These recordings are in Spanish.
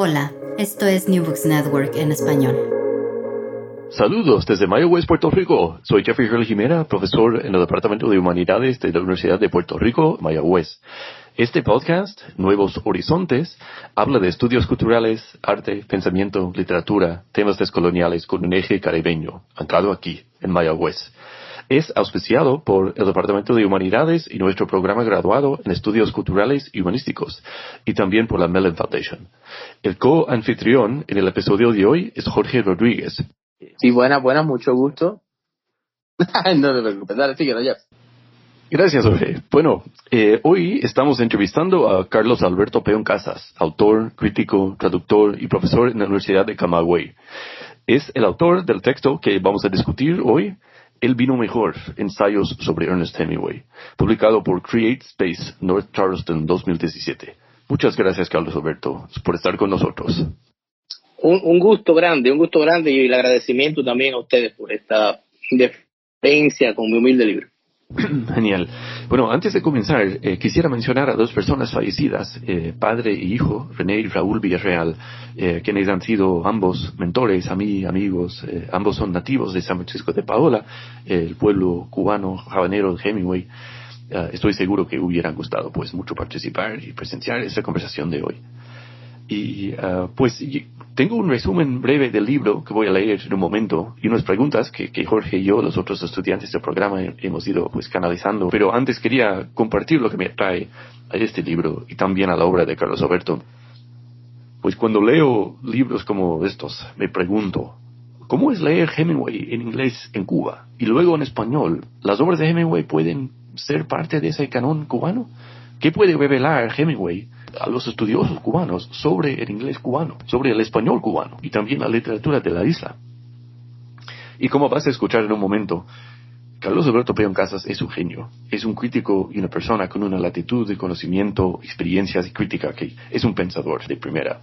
Hola, esto es New Books Network en español. Saludos desde Mayagüez, Puerto Rico. Soy Jeffrey Hurley Jimena, profesor en el Departamento de Humanidades de la Universidad de Puerto Rico, Mayagüez. Este podcast, Nuevos Horizontes, habla de estudios culturales, arte, pensamiento, literatura, temas descoloniales con un eje caribeño, anclado aquí, en Mayagüez. Es auspiciado por el Departamento de Humanidades y nuestro programa graduado en Estudios Culturales y Humanísticos, y también por la Mellon Foundation. El co-anfitrión en el episodio de hoy es Jorge Rodríguez. Sí, buenas, buenas, mucho gusto. no te preocupes, dale, síguelo, Jeff. Gracias, Jorge. Bueno, eh, hoy estamos entrevistando a Carlos Alberto Peón Casas, autor, crítico, traductor y profesor en la Universidad de Camagüey. Es el autor del texto que vamos a discutir hoy, El vino mejor, ensayos sobre Ernest Hemingway, publicado por Create Space North Charleston 2017. Muchas gracias, Carlos Alberto, por estar con nosotros. Un, un gusto grande, un gusto grande y el agradecimiento también a ustedes por esta defensa con mi humilde libro. Genial. Bueno, antes de comenzar, eh, quisiera mencionar a dos personas fallecidas, eh, padre y hijo, René y Raúl Villarreal, eh, quienes han sido ambos mentores, a mí, amigos, eh, ambos son nativos de San Francisco de Paola, el pueblo cubano habanero de Hemingway. Estoy seguro que hubieran gustado pues mucho participar y presenciar esta conversación de hoy. Y uh, pues tengo un resumen breve del libro que voy a leer en un momento y unas preguntas que, Jorge y yo, los otros estudiantes del programa, hemos ido pues canalizando. Pero antes quería compartir lo que me atrae a este libro y también a la obra de Carlos Alberto. Pues cuando leo libros como estos, me pregunto, ¿cómo es leer Hemingway en inglés en Cuba y luego en español? ¿Las obras de Hemingway pueden ser parte de ese canon cubano? ¿Qué puede revelar Hemingway a los estudiosos cubanos sobre el inglés cubano, sobre el español cubano y también la literatura de la isla? Y como vas a escuchar en un momento, Carlos Alberto Peón Casas es un genio, es un crítico y una persona con una latitud de conocimiento, experiencias y crítica que es un pensador de primera.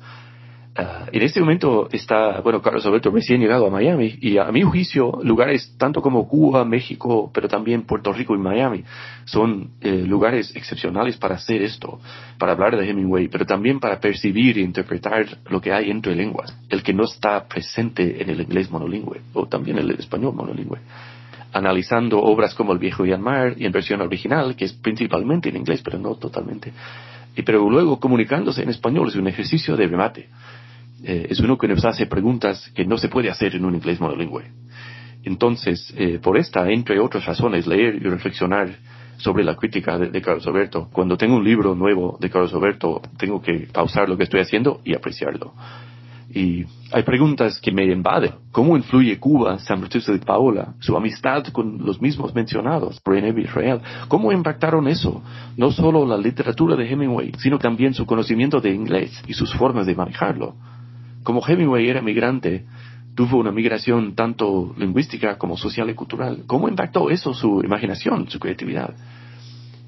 Uh, en este momento está, bueno, Carlos Alberto recién llegado a Miami y a, mi juicio lugares tanto como Cuba, México, pero también Puerto Rico y Miami son eh, lugares excepcionales para hacer esto, para hablar de Hemingway, pero también para percibir e interpretar lo que hay entre lenguas, el que no está presente en el inglés monolingüe o también el español monolingüe analizando obras como El viejo y el mar y en versión original, que es principalmente en inglés, pero no totalmente. Y pero luego comunicándose en español es un ejercicio de remate eh, es uno que nos hace preguntas que no se puede hacer en un inglés monolingüe. Entonces, eh, por esta, entre otras razones, leer y reflexionar sobre la crítica de, Carlos Alberto. Cuando tengo un libro nuevo de Carlos Alberto, tengo que pausar lo que estoy haciendo y apreciarlo. Y hay preguntas que me invaden. ¿Cómo influye Cuba, San Francisco de Paola, su amistad con los mismos mencionados, René Israel? ¿Cómo impactaron eso? No solo la literatura de Hemingway, sino también su conocimiento de inglés y sus formas de manejarlo. Como Hemingway era migrante, tuvo una migración tanto lingüística como social y cultural. ¿Cómo impactó eso su imaginación, su creatividad?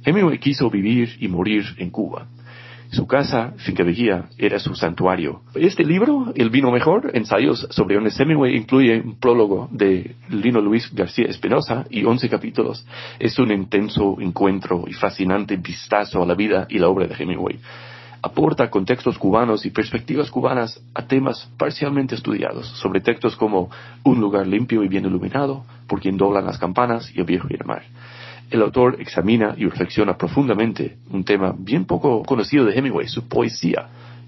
Hemingway quiso vivir y morir en Cuba. Su casa, Finca Vigía, era su santuario. Este libro, El vino mejor, ensayos sobre Ernest Hemingway, incluye un prólogo de Lino Luis García Espinosa y 11 capítulos. Es un intenso encuentro y fascinante vistazo a la vida y la obra de Hemingway aporta contextos cubanos y perspectivas cubanas a temas parcialmente estudiados, sobre textos como Un lugar limpio y bien iluminado, Por quien doblan las campanas y El viejo y el mar. El autor examina y reflexiona profundamente un tema bien poco conocido de Hemingway, su poesía,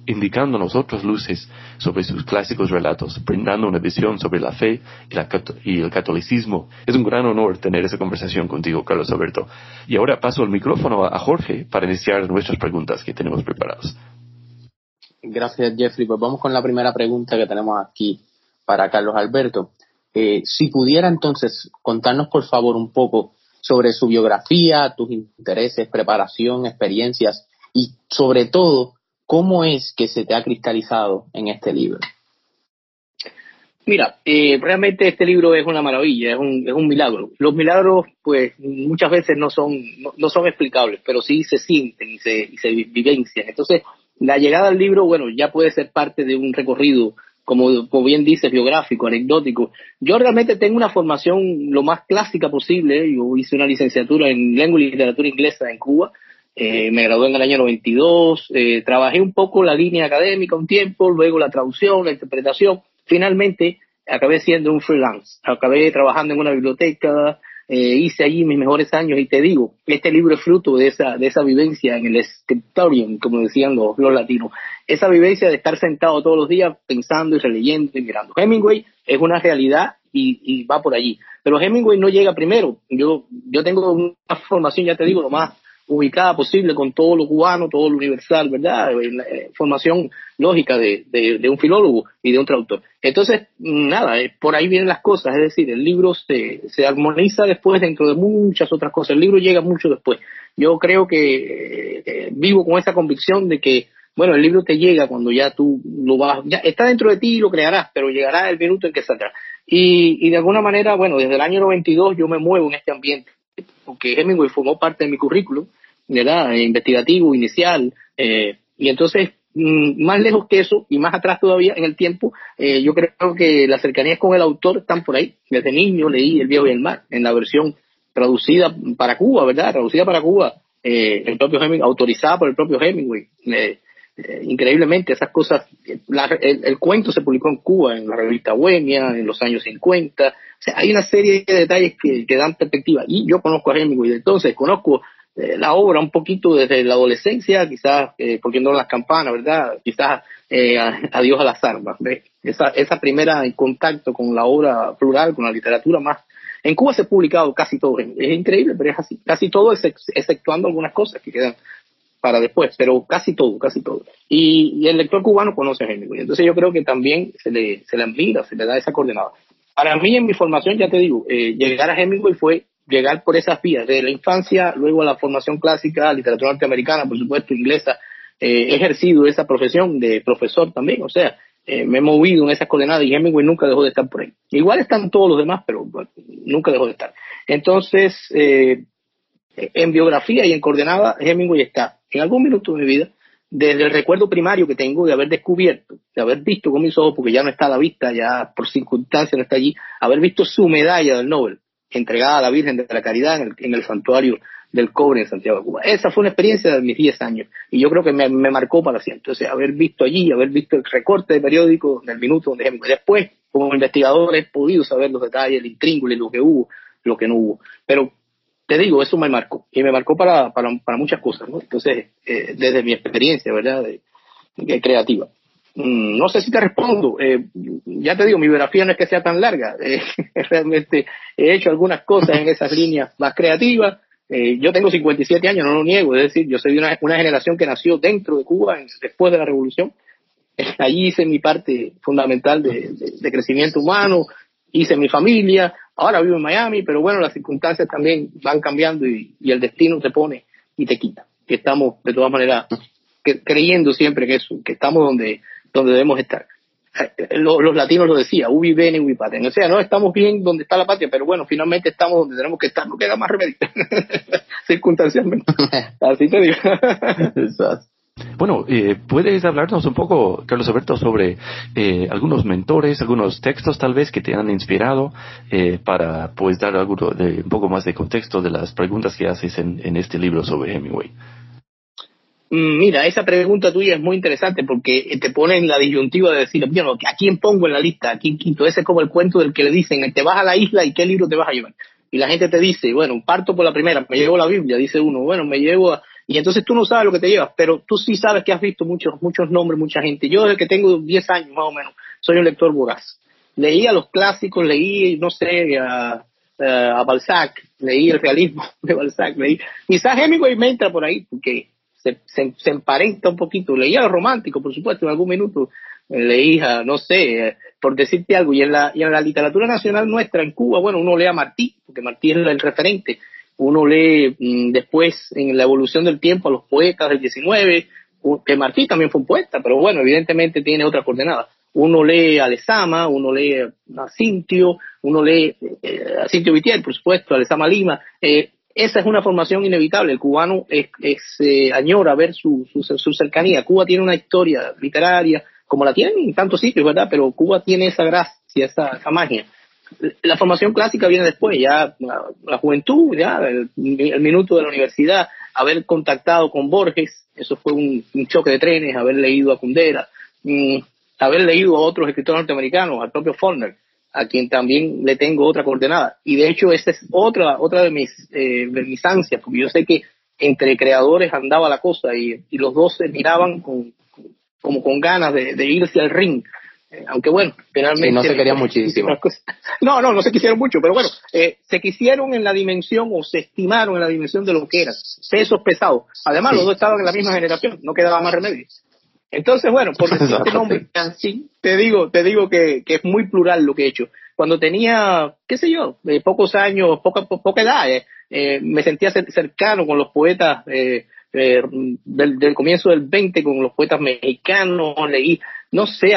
indicándonos otras luces sobre sus clásicos relatos, brindando una visión sobre la fe y, la, y, el catolicismo. Es un gran honor tener esa conversación contigo, Carlos Alberto. Y ahora paso el micrófono a, a Jorge para iniciar nuestras preguntas que tenemos preparadas. Gracias, Jeffrey. Pues vamos con la primera pregunta que tenemos aquí para Carlos Alberto. Eh, si pudiera entonces contarnos, por favor, un poco sobre su biografía, tus intereses, preparación, experiencias y sobre todo ¿cómo es que se te ha cristalizado en este libro? Mira, eh, realmente este libro es una maravilla, es un, es un milagro. Los milagros, pues, muchas veces no son, no, son explicables, pero sí se sienten y se, y se vivencian. Entonces, la llegada al libro, bueno, ya puede ser parte de un recorrido, como, como bien dices, biográfico, anecdótico. Yo realmente tengo una formación lo más clásica posible. Yo hice una licenciatura en lengua y literatura inglesa en Cuba. Eh, me gradué en el año 92. Eh, trabajé un poco la línea académica un tiempo, luego la traducción, la interpretación finalmente acabé siendo un freelance, acabé trabajando en una biblioteca, eh, hice allí mis mejores años y te digo, este libro es fruto de esa, de esa vivencia en el scriptorium, como decían los, los latinos, esa vivencia de estar sentado todos los días pensando y releyendo y mirando. Hemingway es una realidad y, y va por allí, pero Hemingway no llega primero. Yo, yo tengo una formación, ya te digo, lo más ubicada posible con todo lo cubano, todo lo universal, ¿verdad? Eh, formación lógica de, un filólogo y de un traductor. Entonces, nada, eh, por ahí vienen las cosas, es decir, el libro se, se armoniza después dentro de muchas otras cosas, el libro llega mucho después. Yo creo que eh, vivo con esa convicción de que, bueno, el libro te llega cuando ya tú lo vas, ya está dentro de ti y lo crearás, pero llegará el minuto en que saldrá. Y, y de alguna manera, bueno, desde el año 92 yo me muevo en este ambiente, porque Hemingway formó parte de mi currículum, ¿verdad? investigativo, inicial. Eh, y entonces, mm, más lejos que eso y más atrás todavía en el tiempo, eh, yo creo que las cercanías con el autor están por ahí. Desde niño leí El viejo y el mar, en la versión traducida para Cuba, ¿verdad? Traducida para Cuba, eh, el propio Hemingway, autorizada por el propio Hemingway. Increíblemente, esas cosas, el, cuento se publicó en Cuba, en la revista Bohemia, en los años 50. O sea, hay una serie de detalles que, que dan perspectiva. Y yo conozco a Hemingway, entonces conozco eh, la obra un poquito desde la adolescencia, quizás eh, poniendo las campanas, ¿verdad? Quizás eh, adiós a las armas. Esa, esa primera en contacto con la obra plural, con la literatura más. En Cuba se ha publicado casi todo, es increíble, pero es así. Casi todo, exceptuando algunas cosas que quedan para después, pero casi todo, casi todo. Y, el lector cubano conoce a Hemingway. Entonces yo creo que también se le, se le admira, se le da esa coordenada. Para mí, en mi formación, ya te digo, llegar a Hemingway fue llegar por esas vías, de la infancia, luego a la formación clásica, literatura norteamericana, por supuesto, inglesa, eh, he ejercido esa profesión de profesor también, o sea, eh, me he movido en esas coordenadas y Hemingway nunca dejó de estar por ahí. Igual están todos los demás, pero nunca dejó de estar. Entonces, eh, en biografía y en coordenada, Hemingway está en algún minuto de mi vida, desde el recuerdo primario que tengo de haber descubierto, de haber visto con mis ojos, porque ya no está a la vista, ya por circunstancias no está allí, haber visto su medalla del Nobel, entregada a la Virgen de la Caridad en el, santuario del cobre en Santiago de Cuba. Esa fue una experiencia de mis 10 años y yo creo que me, marcó para siempre. Entonces, haber visto allí, haber visto el recorte de periódico del minuto donde después, como investigador, he podido saber los detalles, el intríngulo, lo que hubo, lo que no hubo. Pero te digo, eso me marcó y me marcó para, para, para muchas cosas, ¿no? Entonces, eh, desde mi experiencia, ¿verdad? de creativa. Mm, no sé si te respondo. Eh, ya te digo, mi biografía no es que sea tan larga. Eh, realmente he hecho algunas cosas en esas líneas más creativas. Eh, yo tengo 57 años, no lo niego. Es decir, yo soy de una, una generación que nació dentro de Cuba después de la revolución. Allí hice mi parte fundamental de, de, crecimiento humano, hice mi familia. Ahora vivo en Miami, pero bueno, las circunstancias también van cambiando y, y el destino te pone y te quita. Que estamos, de todas maneras, creyendo siempre que eso, que estamos donde donde debemos estar. Eh, los, latinos lo decían, ubi bene, ubi paten. O sea, no estamos bien donde está la patria, pero bueno, finalmente estamos donde tenemos que estar, no queda más remedio. Circunstancialmente. Así te digo. Bueno, eh, ¿puedes hablarnos un poco, Carlos Alberto, sobre eh, algunos mentores, algunos textos tal vez que te han inspirado eh, para pues dar algo de, un poco más de contexto de las preguntas que haces en, este libro sobre Hemingway? Mm, mira, esa pregunta tuya es muy interesante porque te pone en la disyuntiva de decir, bueno, ¿a quién pongo en la lista? ¿A quién quinto? Ese es como el cuento del que le dicen, te vas a la isla y qué libro te vas a llevar. Y la gente te dice, bueno, parto por la primera, me llevo la Biblia, dice uno, bueno, me llevo a... Y entonces tú no sabes lo que te llevas, pero tú sí sabes que has visto muchos, muchos nombres, mucha gente. Yo desde que tengo 10 años más o menos, soy un lector voraz. Leí a los clásicos, leí, no sé, a, a Balzac, leí el realismo de Balzac, leí... Quizás Hemingway me entra por ahí, porque se, se, emparenta un poquito. Leía lo romántico, por supuesto, en algún minuto leía, no sé, eh, por decirte algo. Y en, la, y en la literatura nacional nuestra, en Cuba, bueno, uno lee a Martí, porque Martí es el referente. Uno lee mm, después, en la evolución del tiempo, a los poetas del 19, que Martí también fue un poeta, pero bueno, evidentemente tiene otra coordenada. Uno lee a Lezama, uno lee a Cintio, uno lee eh, a Cintio Vitier, por supuesto, a Lezama Lima. Eh, esa es una formación inevitable. El cubano es, eh, añora ver su, su, cercanía. Cuba tiene una historia literaria, como la tienen en tantos sitios, ¿verdad? Pero Cuba tiene esa gracia, esa, magia. La formación clásica viene después, ya la, juventud, ya el, minuto de la universidad, haber contactado con Borges, eso fue un, choque de trenes, haber leído a Kundera, mm, haber leído a otros escritores norteamericanos, al propio Faulkner, a quien también le tengo otra coordenada. Y de hecho, esa es otra, otra de mis, eh, de mis ansias, porque yo sé que entre creadores andaba la cosa y, y los dos se miraban con, como con ganas de, de irse al ring. Aunque bueno, finalmente... no se querían muchísimo. No, no, no se quisieron mucho, pero bueno, eh, se quisieron en la dimensión o se estimaron en la dimensión de lo que eran, pesos pesados. Además, los dos estaban en la misma generación, no quedaba más remedio. Entonces, bueno, por este nombre, así, te digo, te digo que, que, es muy plural lo que he hecho. Cuando tenía, qué sé yo, eh, pocos años, poca, poca edad, eh, eh me sentía cercano con los poetas eh, del, del, comienzo del 20, con los poetas mexicanos, leí no sé,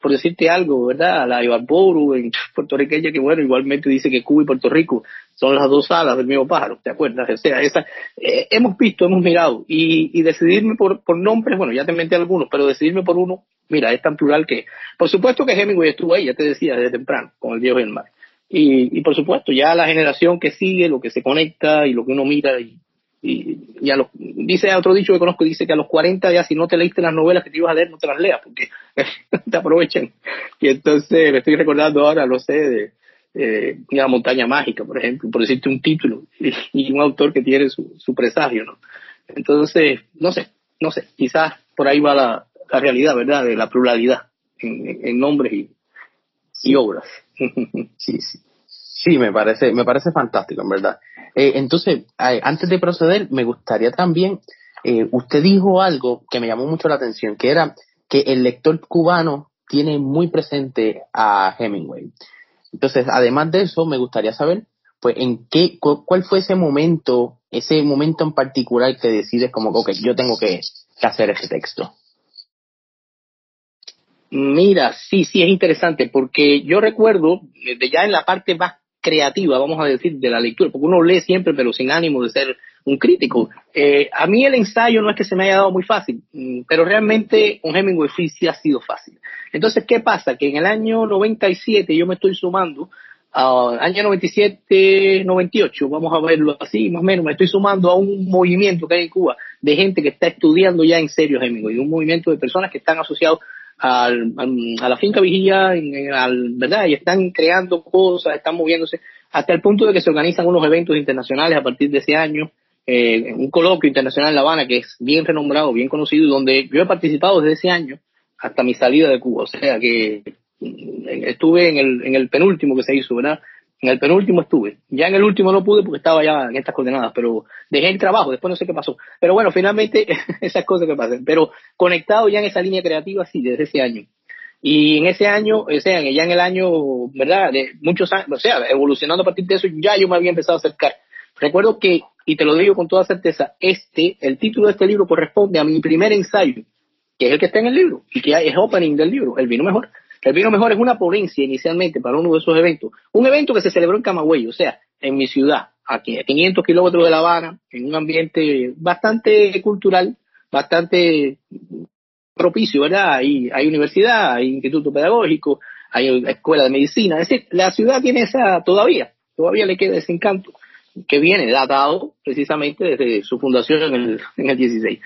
por decirte algo, ¿verdad? La Ibarboru en puertorriqueña, que bueno, igualmente dice que Cuba y Puerto Rico son las dos alas del mismo pájaro, ¿te acuerdas? O sea, esa, eh, hemos visto, hemos mirado, y, y decidirme por, por nombres, bueno, ya te menté algunos, pero decidirme por uno, mira, es tan plural que, por supuesto que Hemingway estuvo ahí, ya te decía, desde temprano, con el viejo y el mar. Y, y por supuesto, ya la generación que sigue, lo que se conecta y lo que uno mira y, y, a los, dice otro dicho que conozco, dice que a los 40 ya si no te leíste las novelas que te ibas a leer, no te las leas, porque te aprovechan. Y entonces me estoy recordando ahora, lo sé, de, de La montaña mágica, por ejemplo, por decirte un título, y, un autor que tiene su, su, presagio, ¿no? Entonces, no sé, no sé, quizás por ahí va la, la realidad, ¿verdad? De la pluralidad en, en nombres y, y obras. sí, sí. Sí, me parece, me parece fantástico, en verdad. Eh, entonces, antes de proceder, me gustaría también, eh, usted dijo algo que me llamó mucho la atención, que era que el lector cubano tiene muy presente a Hemingway. Entonces, además de eso, me gustaría saber, pues, en qué, cuál fue ese momento, ese momento en particular que decides como, ok, yo tengo que, que hacer ese texto. Mira, sí, sí es interesante, porque yo recuerdo, de ya en la parte más creativa, vamos a decir, de la lectura, porque uno lee siempre, pero sin ánimo de ser un crítico. Eh, a mí el ensayo no es que se me haya dado muy fácil, mm, pero realmente un Hemingway sí ha sido fácil. Entonces, ¿qué pasa? Que en el año 97 yo me estoy sumando, uh, año 97, 98, vamos a verlo así, más o menos, me estoy sumando a un movimiento que hay en Cuba de gente que está estudiando ya en serio Hemingway, un movimiento de personas que están asociados al, a la finca vigía, al, ¿verdad? Y están creando cosas, están moviéndose, hasta el punto de que se organizan unos eventos internacionales a partir de ese año, eh, un coloquio internacional en La Habana que es bien renombrado, bien conocido, donde yo he participado desde ese año hasta mi salida de Cuba, o sea que mm, estuve en el, en el penúltimo que se hizo, ¿verdad? En el penúltimo estuve. Ya en el último no pude porque estaba ya en estas coordenadas, pero dejé el trabajo, después no sé qué pasó. Pero bueno, finalmente esas cosas que pasan. Pero conectado ya en esa línea creativa, sí, desde ese año. Y en ese año, o sea, ya en el año, ¿verdad? De muchos años, o sea, evolucionando a partir de eso, ya yo me había empezado a acercar. Recuerdo que, y te lo digo con toda certeza, este, el título de este libro corresponde a mi primer ensayo, que es el que está en el libro, y que es opening del libro, El vino mejor. El vino mejor es una ponencia inicialmente para uno de esos eventos. Un evento que se celebró en Camagüey, o sea, en mi ciudad, aquí a 500 kilómetros de La Habana, en un ambiente bastante cultural, bastante propicio, ¿verdad? Hay, universidad, hay instituto pedagógico, hay escuela de medicina. Es decir, la ciudad tiene esa todavía, todavía le queda ese encanto que viene datado precisamente desde su fundación en el, en el 16.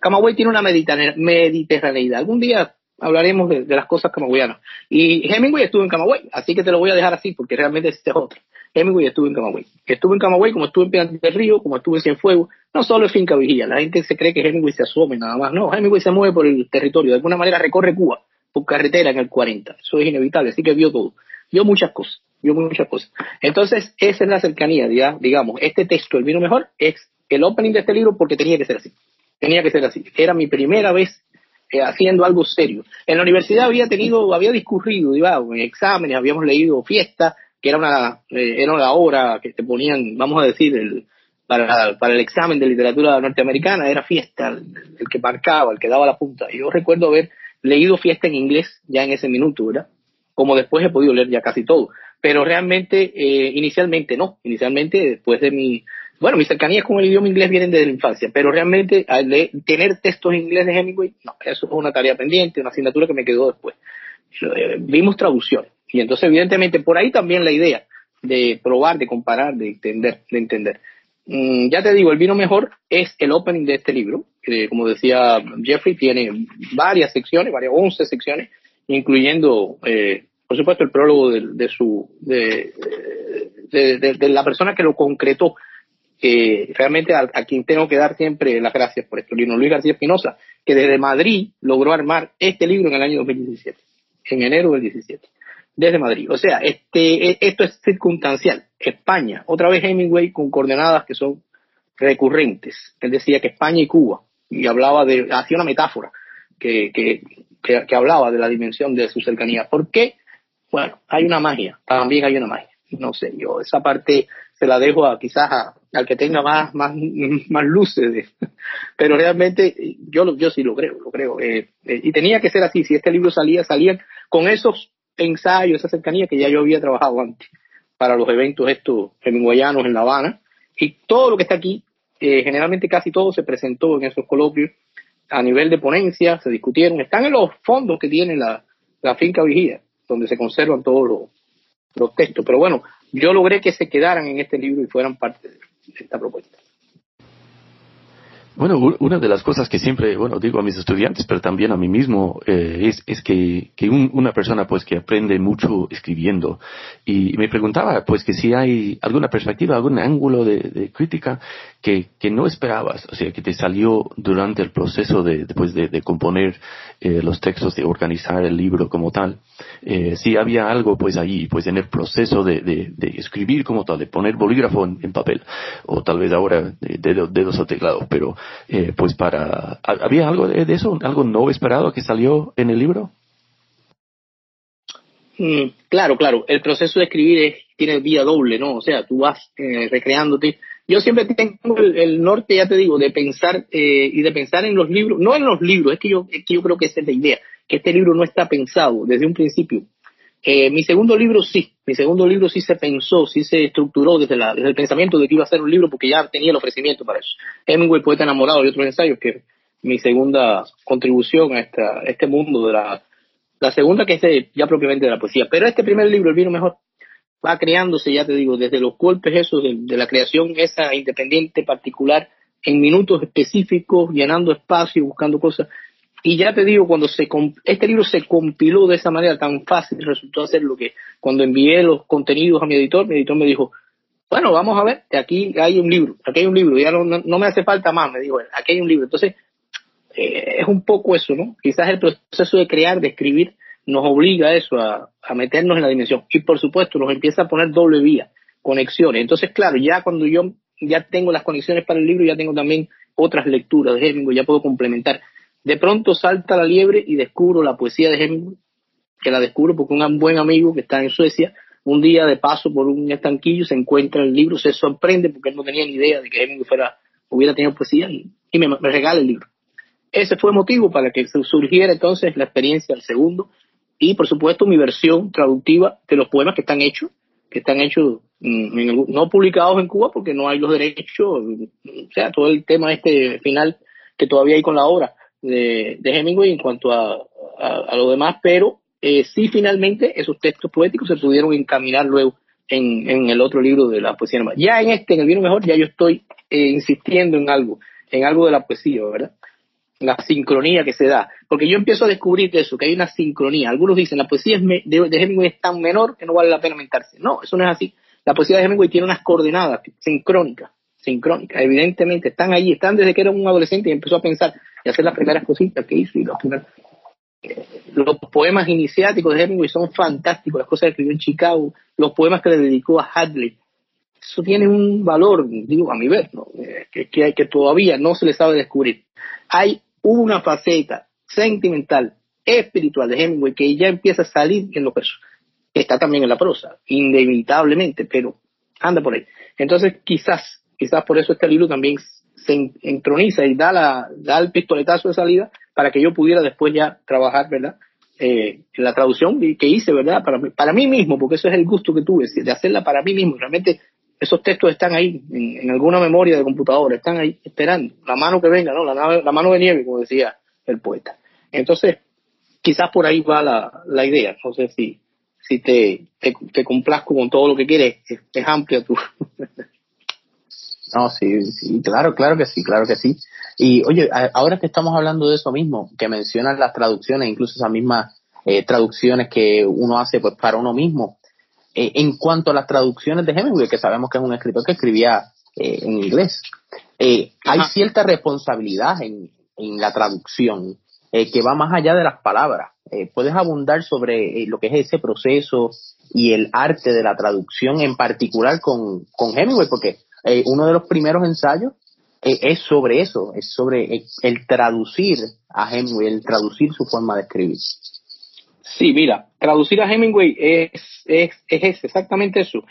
Camagüey tiene una mediterraneidad. Algún día hablaremos de, las cosas camagüeyanas. Y Hemingway estuvo en Camagüey, así que te lo voy a dejar así porque realmente este es otro. Hemingway estuvo en Camagüey. Estuvo en Camagüey como estuvo en Piedras del Río, como estuvo en Cienfuegos, no solo en Finca Vigía. La gente se cree que Hemingway se asome nada más. No, Hemingway se mueve por el territorio. De alguna manera recorre Cuba por carretera en el 40. Eso es inevitable, así que vio todo. Vio muchas cosas, vio muchas cosas. Entonces, esa es la cercanía, ya, digamos. Este texto, El vino mejor, es el opening de este libro porque tenía que ser así. Tenía que ser así. Era mi primera vez eh, haciendo algo serio. En la universidad había tenido, había discurrido, digamos, en exámenes, habíamos leído Fiesta, que era una, eh, era una obra que te ponían, vamos a decir, el, para, para el examen de literatura norteamericana era fiesta, el, que marcaba, el que daba la punta. Y yo recuerdo haber leído fiesta en inglés ya en ese minuto, ¿verdad? Como después he podido leer ya casi todo. Pero realmente, eh, inicialmente no. Inicialmente, después de mi, bueno, mis cercanías con el idioma inglés vienen desde la infancia, pero realmente al tener textos en inglés de Hemingway, no, eso es una tarea pendiente, una asignatura que me quedó después. Eh, vimos traducción. Y entonces, evidentemente, por ahí también la idea de probar, de comparar, de entender, de entender. Mm, ya te digo, el vino mejor es el opening de este libro, que como decía Jeffrey, tiene varias secciones, varias 11 secciones, incluyendo, eh, por supuesto, el prólogo de, su, de, de, la persona que lo concretó, que realmente a, quien tengo que dar siempre las gracias por esto, Lino Luis García Espinosa, que desde Madrid logró armar este libro en el año 2017, en enero del 17 desde Madrid. O sea, este, e, esto es circunstancial. España, otra vez Hemingway con coordenadas que son recurrentes. Él decía que España y Cuba, y hablaba de, hacía una metáfora que, que, que, hablaba de la dimensión de su cercanía. ¿Por qué? Bueno, hay una magia, también hay una magia. No sé, yo esa parte se la dejo a quizás al que tenga más, más, más luces. pero realmente yo, yo sí lo creo, lo creo. Eh, eh, y tenía que ser así, si este libro salía, salían con esos ensayo, esa cercanía que ya yo había trabajado antes para los eventos estos hemingwayanos en La Habana. Y todo lo que está aquí, eh, generalmente casi todo se presentó en esos coloquios a nivel de ponencia, se discutieron, están en los fondos que tiene la, finca Vigía, donde se conservan todos los, los textos. Pero bueno, yo logré que se quedaran en este libro y fueran parte de esta propuesta. Bueno, una de las cosas que siempre, bueno, digo a mis estudiantes, pero también a mí mismo, eh, es, es que, que una persona pues que aprende mucho escribiendo. Y me preguntaba pues que si hay alguna perspectiva, algún ángulo de, crítica que, que, no esperabas, o sea, que te salió durante el proceso de, después de, componer eh, los textos, de organizar el libro como tal, eh, si había algo pues ahí, pues en el proceso de, de, escribir como tal, de poner bolígrafo en, papel, o tal vez ahora dedos, dedos o teclado, pero eh, pues para... ¿Había algo de, eso? ¿Algo no esperado que salió en el libro? Mm, claro, claro. El proceso de escribir tiene vía doble, ¿no? O sea, tú vas eh, recreándote. Yo siempre tengo el, norte, ya te digo, de pensar eh, y de pensar en los libros, no en los libros, es que yo, es que yo creo que esa es la idea, que este libro no está pensado desde un principio eh, mi segundo libro sí, mi segundo libro sí se pensó, sí se estructuró desde, la, desde el pensamiento de que iba a ser un libro porque ya tenía el ofrecimiento para eso. Hemingway, Poeta Enamorado y otros ensayos, que mi segunda contribución a, esta, este mundo de la, la segunda que es ya propiamente de la poesía. Pero este primer libro, El vino mejor, va creándose, ya te digo, desde los golpes esos de, de la creación esa independiente particular en minutos específicos, llenando espacio, buscando cosas y ya te digo, cuando se este libro se compiló de esa manera tan fácil, resultó hacer lo que cuando envié los contenidos a mi editor, mi editor me dijo, bueno, vamos a ver, aquí hay un libro, aquí hay un libro, ya no, no, me hace falta más, me dijo, aquí hay un libro. Entonces, eh, es un poco eso, ¿no? Quizás el proceso de crear, de escribir, nos obliga a eso, a, a meternos en la dimensión. Y por supuesto, nos empieza a poner doble vía, conexiones. Entonces, claro, ya cuando yo ya tengo las conexiones para el libro, ya tengo también otras lecturas de Hemingway, ya puedo complementar. De pronto salta la liebre y descubro la poesía de Hemingway, que la descubro porque un buen amigo que está en Suecia, un día de paso por un estanquillo, se encuentra el libro, se sorprende porque él no tenía ni idea de que Hemingway hubiera tenido poesía y, me, regala el libro. Ese fue el motivo para que surgiera entonces la experiencia del segundo y por supuesto mi versión traductiva de los poemas que están hechos, que están hechos mm, no publicados en Cuba porque no hay los derechos, o sea, todo el tema este final que todavía hay con la obra, de, Hemingway en cuanto a, a, lo demás, pero eh, sí finalmente esos textos poéticos se pudieron encaminar luego en, en el otro libro de la poesía. Ya en este, en el vino mejor, ya yo estoy eh, insistiendo en algo, en algo de la poesía, ¿verdad? La sincronía que se da. Porque yo empiezo a descubrir eso, que hay una sincronía. Algunos dicen, la poesía de, de Hemingway es tan menor que no vale la pena mentarse. No, eso no es así. La poesía de Hemingway tiene unas coordenadas sincrónicas sincrónica. Evidentemente están ahí, están desde que era un adolescente y empezó a pensar y hacer las primeras cositas que hizo y los, los poemas iniciáticos de Hemingway son fantásticos, las cosas que escribió en Chicago, los poemas que le dedicó a Hadley. Eso tiene un valor, digo, a mi ver, ¿no? Eh, que, que, que todavía no se le sabe descubrir. Hay una faceta sentimental, espiritual de Hemingway que ya empieza a salir en los versos. Está también en la prosa, inevitablemente, pero anda por ahí. Entonces, quizás quizás por eso este libro también se entroniza y da, la, da el pistoletazo de salida para que yo pudiera después ya trabajar, ¿verdad? Eh, en la traducción que hice, ¿verdad? Para, para mí mismo, porque eso es el gusto que tuve, de hacerla para mí mismo. Realmente esos textos están ahí, en, alguna memoria de computadora, están ahí esperando. La mano que venga, ¿no? La, mano de nieve, como decía el poeta. Entonces, quizás por ahí va la, la idea. No sé si, si te, te, te complazco con todo lo que quieres, es, es amplia tu. no, sí, sí, claro, claro que sí, claro que sí. Y oye, ahora que estamos hablando de eso mismo, que mencionan las traducciones, incluso esas mismas eh, traducciones que uno hace pues para uno mismo, eh, en cuanto a las traducciones de Hemingway, que sabemos que es un escritor que escribía eh, en inglés, hay cierta responsabilidad en, en la traducción que va más allá de las palabras. ¿Puedes abundar sobre lo que es ese proceso y el arte de la traducción en particular con, con Hemingway? Porque uno de los primeros ensayos es sobre eso, es sobre el, traducir a Hemingway, el traducir su forma de escribir. Sí, mira, traducir a Hemingway es, es, es exactamente eso.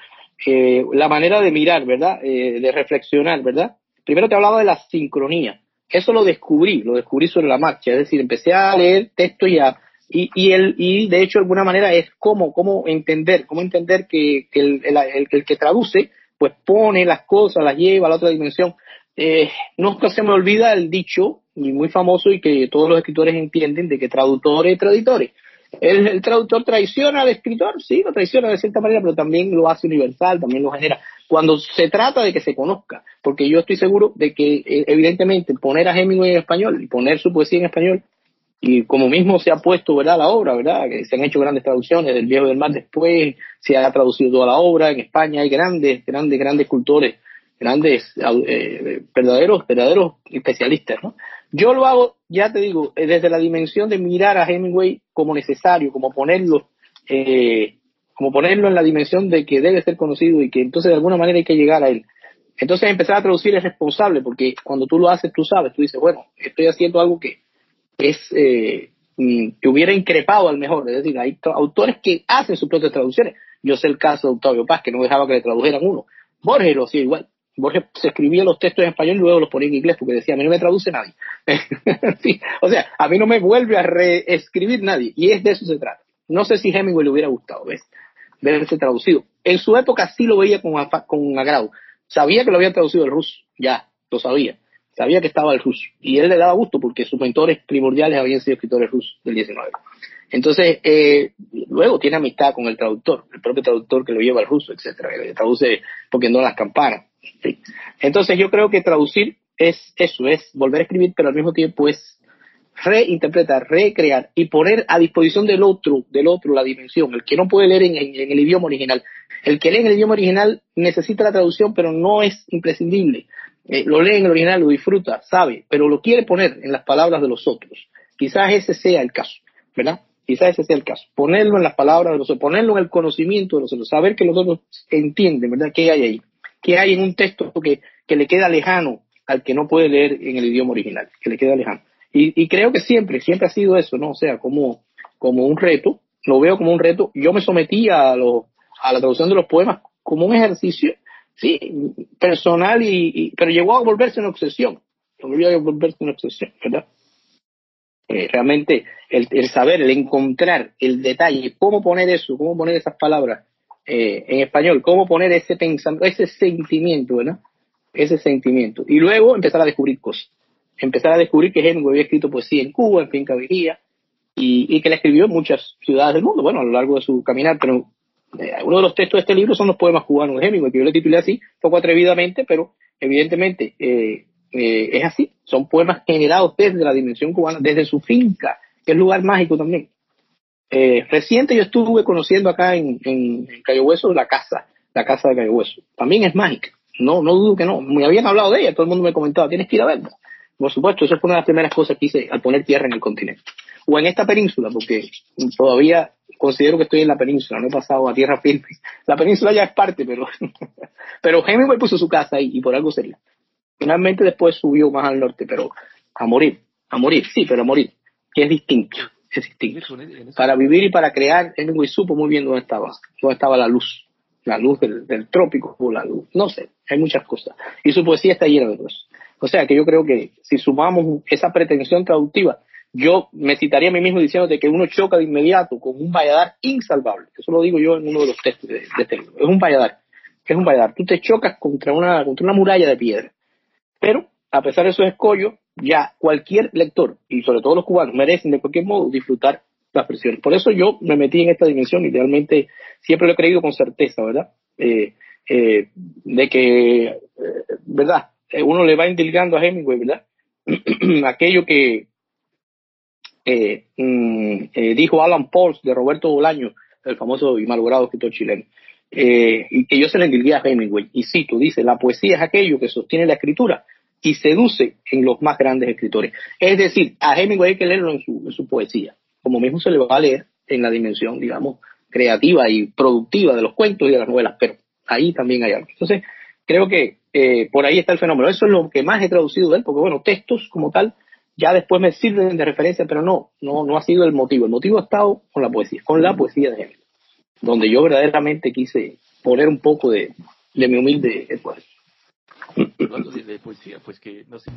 Eh, la manera de mirar, ¿verdad? Eh, de reflexionar, ¿verdad? Primero te hablaba de la sincronía. Eso lo descubrí, lo descubrí sobre la marcha. Es decir, empecé a leer texto ya. Y, y, el, y de hecho, de alguna manera, es cómo, cómo entender, cómo entender que, que el, el, el, que traduce, pues pone las cosas, las lleva a la otra dimensión. Eh, nunca se me olvida el dicho, y muy famoso, y que todos los escritores entienden, de que traductores y traductores. El, traductor traiciona al escritor, sí, lo traiciona de cierta manera, pero también lo hace universal, también lo genera. Cuando se trata de que se conozca, porque yo estoy seguro de que, eh, evidentemente, poner a Hemingway en español y poner su poesía en español, y como mismo se ha puesto, ¿verdad?, la obra, ¿verdad?, que se han hecho grandes traducciones del Viejo del Mar después, se ha traducido toda la obra, en España hay grandes, grandes, grandes escultores, grandes, eh, verdaderos, verdaderos especialistas, ¿no? Yo lo hago, ya te digo, eh, desde la dimensión de mirar a Hemingway como necesario, como ponerlo, eh, como ponerlo en la dimensión de que debe ser conocido y que entonces de alguna manera hay que llegar a él. Entonces empezar a traducir es responsable, porque cuando tú lo haces, tú sabes, tú dices, bueno, estoy haciendo algo que es eh, mm, que hubiera increpado al mejor. Es decir, hay autores que hacen sus propias traducciones. Yo sé el caso de Octavio Paz, que no dejaba que le tradujeran uno. Borges lo hacía igual. Borges se escribía los textos en español y luego los ponía en inglés porque decía, a mí no me traduce nadie. o sea, a mí no me vuelve a reescribir nadie. Y es de eso se trata. No sé si Hemingway le hubiera gustado, ¿ves? Verse traducido. En su época sí lo veía con, con agrado. Sabía que lo había traducido el ruso, ya, lo sabía. Sabía que estaba el ruso. Y él le daba gusto porque sus mentores primordiales habían sido escritores rusos del 19. Entonces, eh, luego tiene amistad con el traductor, el propio traductor que lo lleva al ruso, etcétera, que le traduce porque no las campanas. Entonces yo creo que traducir es eso, es volver a escribir, pero al mismo tiempo es reinterpretar, recrear y poner a disposición del otro, del otro la dimensión, el que no puede leer en, el idioma original. El que lee en el idioma original necesita la traducción, pero no es imprescindible. Eh, lo lee en el original, lo disfruta, sabe, pero lo quiere poner en las palabras de los otros. Quizás ese sea el caso, ¿verdad? Quizás ese sea el caso. Ponerlo en las palabras de los otros, ponerlo en el conocimiento de los otros, saber que los otros entienden, ¿verdad? ¿Qué hay ahí? que hay en un texto que, que le queda lejano al que no puede leer en el idioma original, que le queda lejano. Y, y creo que siempre, siempre ha sido eso, ¿no? O sea, como, como un reto, lo veo como un reto. Yo me sometí a, lo, a la traducción de los poemas como un ejercicio, sí, personal, y, pero llegó a volverse una obsesión. Volvió a volverse una obsesión, ¿verdad? Eh, realmente el, saber, el encontrar el detalle, cómo poner eso, cómo poner esas palabras eh, en español, cómo poner ese pensamiento, ese sentimiento, ¿verdad? Ese sentimiento. Y luego empezar a descubrir cosas. Empezar a descubrir que Hemingway había escrito poesía en Cuba, en Finca Vigía, y, y que la escribió en muchas ciudades del mundo, bueno, a lo largo de su caminar, pero eh, uno de los textos de este libro son los poemas cubanos de Hemingway, que yo le titulé así, poco atrevidamente, pero evidentemente eh, es así. Son poemas generados desde la dimensión cubana, desde su finca, que es lugar mágico también. Eh, reciente yo estuve conociendo acá en, en, Cayo Hueso la casa, la casa de Cayo Hueso. También es mágica. No, no dudo que no. Me habían hablado de ella, todo el mundo me comentaba, tienes que ir a verla. Por supuesto, esa fue una de las primeras cosas que hice al poner tierra en el continente. O en esta península, porque todavía considero que estoy en la península, no he pasado a tierra firme. La península ya es parte, pero, pero Hemingway puso su casa ahí y por algo sería. Finalmente después subió más al norte, pero a morir, a morir, sí, pero a morir, que es distinto. Para vivir y para crear, Hemingway supo muy bien dónde estaba, dónde estaba la luz. la luz del, del trópico, o la luz, no sé, hay muchas cosas. Y su poesía está llena de eso. O sea que yo creo que si sumamos esa pretensión traductiva, yo me citaría a mí mismo diciendo que uno choca de inmediato con un valladar insalvable. Eso lo digo yo en uno de los textos de, este libro. Es un valladar. Es un valladar. Tú te chocas contra una, contra una muralla de piedra. Pero, a pesar de esos escollos, ya cualquier lector, y sobre todo los cubanos, merecen de cualquier modo disfrutar las presiones. Por eso yo me metí en esta dimensión y realmente siempre lo he creído con certeza, ¿verdad? Eh, eh, de que, eh, ¿verdad? Uno le va indilgando a Hemingway, ¿verdad? Aquello que, eh, mm, eh, dijo Alan Pauls de Roberto Bolaño, el famoso y malogrado escritor chileno, eh, y que yo se le endilgué a Hemingway. Y cito, dice, la poesía es aquello que sostiene la escritura y seduce en los más grandes escritores. Es decir, a Hemingway hay que leerlo en su, en su poesía, como mismo se le va a leer en la dimensión, digamos, creativa y productiva de los cuentos y de las novelas, pero ahí también hay algo. Entonces, creo que eh, por ahí está el fenómeno. Eso es lo que más he traducido de él, porque bueno, textos como tal ya después me sirven de referencia, pero no, no, no ha sido el motivo. El motivo ha estado con la poesía, con la poesía de Hemingway, donde yo verdaderamente quise poner un poco de, de mi humilde esfuerzo. De poesía, pues que no sé.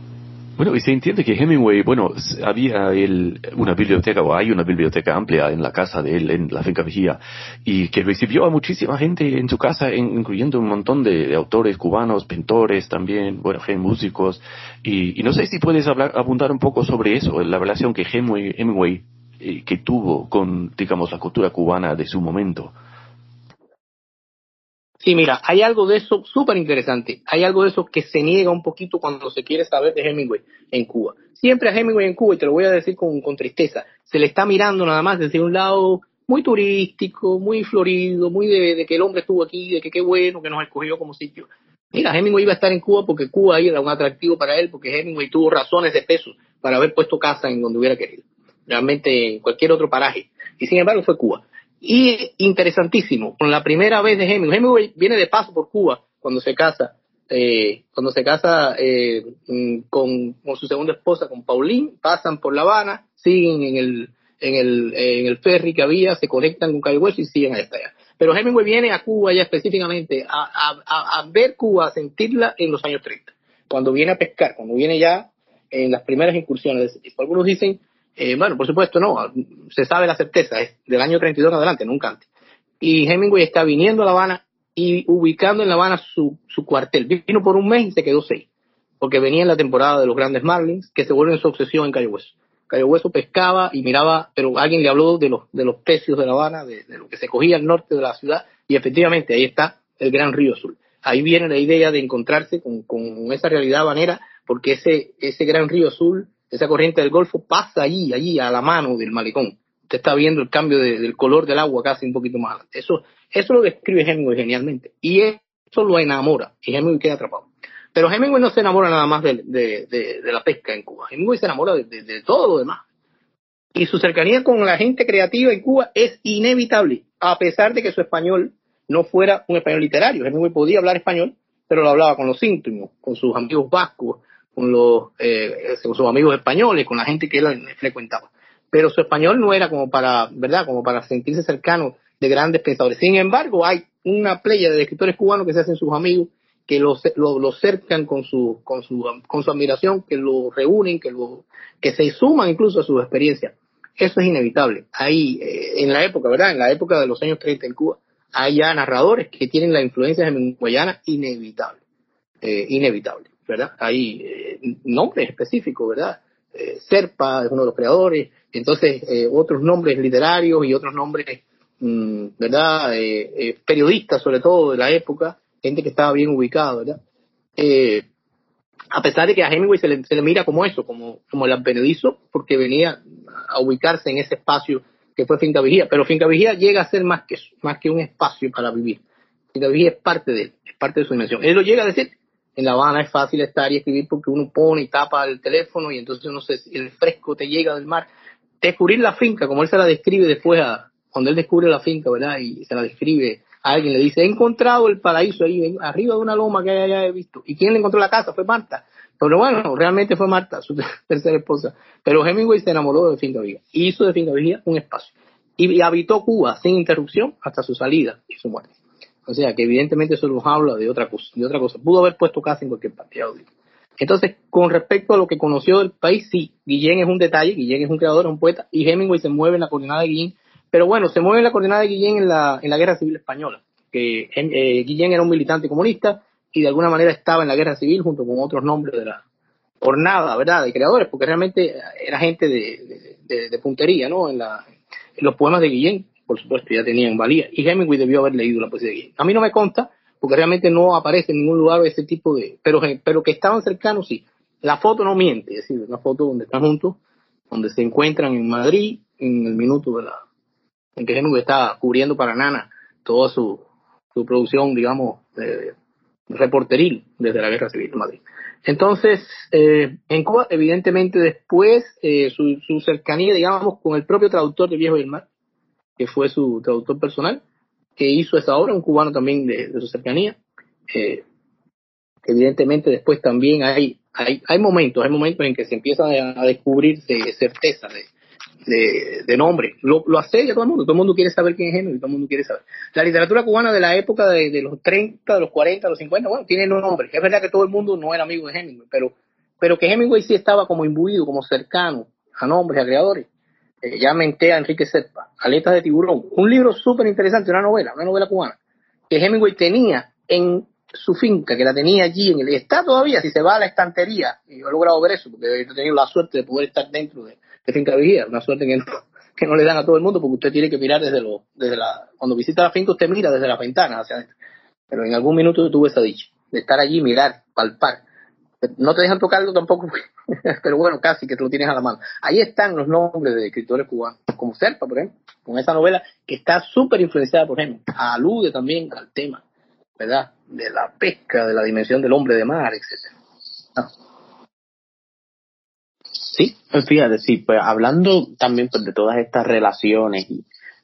Bueno, y se entiende que Hemingway, bueno, había él una biblioteca, o hay una biblioteca amplia en la casa de él, en la finca Vigía, y que recibió a muchísima gente en su casa, incluyendo un montón de, autores cubanos, pintores también, bueno, músicos, y, y, no sé si puedes hablar, abundar un poco sobre eso, la relación que Hemingway, Hemingway eh, que tuvo con, digamos, la cultura cubana de su momento. Sí, mira, hay algo de eso súper interesante. Hay algo de eso que se niega un poquito cuando se quiere saber de Hemingway en Cuba. Siempre a Hemingway en Cuba, y te lo voy a decir con, con tristeza, se le está mirando nada más desde un lado muy turístico, muy florido, muy de, que el hombre estuvo aquí, de que qué bueno que nos escogió como sitio. Mira, Hemingway iba a estar en Cuba porque Cuba era un atractivo para él, porque Hemingway tuvo razones de peso para haber puesto casa en donde hubiera querido. Realmente en cualquier otro paraje. Y sin embargo fue Cuba. Y interesantísimo, con la primera vez de Hemingway, Hemingway viene de paso por Cuba cuando se casa, eh, cuando se casa eh, mm, con, con, su segunda esposa, con Pauline, pasan por La Habana, siguen en el, en el, en el ferry que había, se conectan con Cayo y siguen hasta allá. Pero Hemingway viene a Cuba ya específicamente a, a, a, ver Cuba, a sentirla en los años 30, cuando viene a pescar, cuando viene ya en las primeras incursiones. Algunos dicen eh, bueno, por supuesto, no, se sabe la certeza, es del año 32 en adelante, nunca antes. Y Hemingway está viniendo a La Habana y ubicando en La Habana su, su cuartel. Vino por un mes y se quedó seis, porque venía en la temporada de los grandes Marlins, que se vuelven su obsesión en Cayo Hueso. Cayo Hueso pescaba y miraba, pero alguien le habló de los, de los pecios de La Habana, de, lo que se cogía al norte de la ciudad, y efectivamente ahí está el Gran Río Azul. Ahí viene la idea de encontrarse con, con esa realidad habanera, porque ese, ese Gran Río Azul esa corriente del Golfo pasa allí, allí, a la mano del malecón. Usted está viendo el cambio del color del agua casi un poquito más adelante. Eso, eso lo describe Hemingway genialmente. Y eso lo enamora. Y Hemingway queda atrapado. Pero Hemingway no se enamora nada más de, de, de, la pesca en Cuba. Hemingway se enamora de, todo lo demás. Y su cercanía con la gente creativa en Cuba es inevitable, a pesar de que su español no fuera un español literario. Hemingway podía hablar español, pero lo hablaba con los íntimos, con sus amigos vascos, con los eh, con sus amigos españoles, con la gente que él frecuentaba. Pero su español no era como para, ¿verdad? Como para sentirse cercano de grandes pensadores. Sin embargo, hay una playa de escritores cubanos que se hacen sus amigos, que lo, lo, cercan con su, con su, con su admiración, que lo reúnen, que lo, que se suman incluso a sus experiencias. Eso es inevitable. Ahí, eh, en la época, ¿verdad? En la época de los años 30 en Cuba, hay ya narradores que tienen la influencia Guayana inevitable. Eh, inevitable. ¿Verdad? Hay eh, nombres específicos, ¿verdad? Eh, Serpa es uno de los creadores, entonces eh, otros nombres literarios y otros nombres, mm, ¿verdad? periodistas sobre todo de la época, gente que estaba bien ubicada, ¿verdad? a pesar de que a Hemingway se le, se le mira como eso, como, como el advenedizo, porque venía a ubicarse en ese espacio que fue Finca Vigía, pero Finca Vigía llega a ser más que más que un espacio para vivir. Finca Vigía es parte de él, es parte de su dimensión. Él lo llega a decir en La Habana es fácil estar y escribir porque uno pone y tapa el teléfono y entonces uno se, el fresco te llega del mar. Descubrir la finca, como él se la describe después, a, cuando él descubre la finca, ¿verdad? Y se la describe a alguien, le dice, he encontrado el paraíso ahí, arriba de una loma que haya he visto. ¿Y quién le encontró la casa? Fue Marta. Pero bueno, realmente fue Marta, su tercera esposa. Pero Hemingway se enamoró de Finca Vigía. Y hizo de Finca Vigía un espacio. Y, habitó Cuba sin interrupción hasta su salida y su muerte. O sea, que evidentemente eso nos habla de otra cosa. De otra cosa. Pudo haber puesto casa en cualquier parte. Entonces, con respecto a lo que conoció del país, sí, Guillén es un detalle, Guillén es un creador, es un poeta, y Hemingway se mueve en la coordenada de Guillén, pero bueno, se mueve en la coordenada de Guillén en la, en la Guerra Civil Española, que eh, Guillén era un militante comunista y de alguna manera estaba en la Guerra Civil junto con otros nombres de la jornada, ¿verdad?, de creadores, porque realmente era gente de, de, puntería, ¿no?, en, la, en los poemas de Guillén, por supuesto, ya tenían valía, y Hemingway debió haber leído la poesía de. A mí no me consta, porque realmente no aparece en ningún lugar ese tipo de, pero, pero que estaban cercanos, sí. La foto no miente, es decir, una foto donde están juntos, donde se encuentran en Madrid, en el minuto de la, en que Hemingway está cubriendo para Nana toda su, su producción, digamos, reporteril desde la Guerra Civil de Madrid. Entonces, eh, en Cuba, evidentemente, después, eh, su, su, cercanía, digamos, con el propio traductor de Viejo y el Mar, que fue su traductor personal, que hizo esa obra, un cubano también de, su cercanía. Eh, evidentemente después también hay, hay, hay momentos, hay momentos en que se empieza a, descubrirse certeza de, de, nombre. Lo, lo asedia todo el mundo, todo el mundo quiere saber quién es Hemingway, todo el mundo quiere saber. La literatura cubana de la época de, los 30, de los 40, de los 50, bueno, tiene nombre. Es verdad que todo el mundo no era amigo de Hemingway, pero, pero que Hemingway sí estaba como imbuido, como cercano a nombres, a creadores ya menté a Enrique Serpa, Aletas de Tiburón, un libro súper interesante, una novela, una novela cubana, que Hemingway tenía en su finca, que la tenía allí, en el, está todavía, si se va a la estantería, y yo he logrado ver eso, porque he tenido la suerte de poder estar dentro de, Finca Vigía, una suerte que no, que no le dan a todo el mundo, porque usted tiene que mirar desde lo, desde la, cuando visita la finca usted mira desde las ventanas hacia adentro, pero en algún minuto tuve esa dicha, de estar allí, mirar, palpar, no te dejan tocarlo tampoco, pero bueno, casi que te lo tienes a la mano. Ahí están los nombres de escritores cubanos, como Serpa, por ejemplo, con esa novela que está súper influenciada por ejemplo, Alude también al tema, ¿verdad? De la pesca, de la dimensión del hombre de mar, etcétera. Ah. Sí, fíjate, sí, pues hablando también pues, de todas estas relaciones,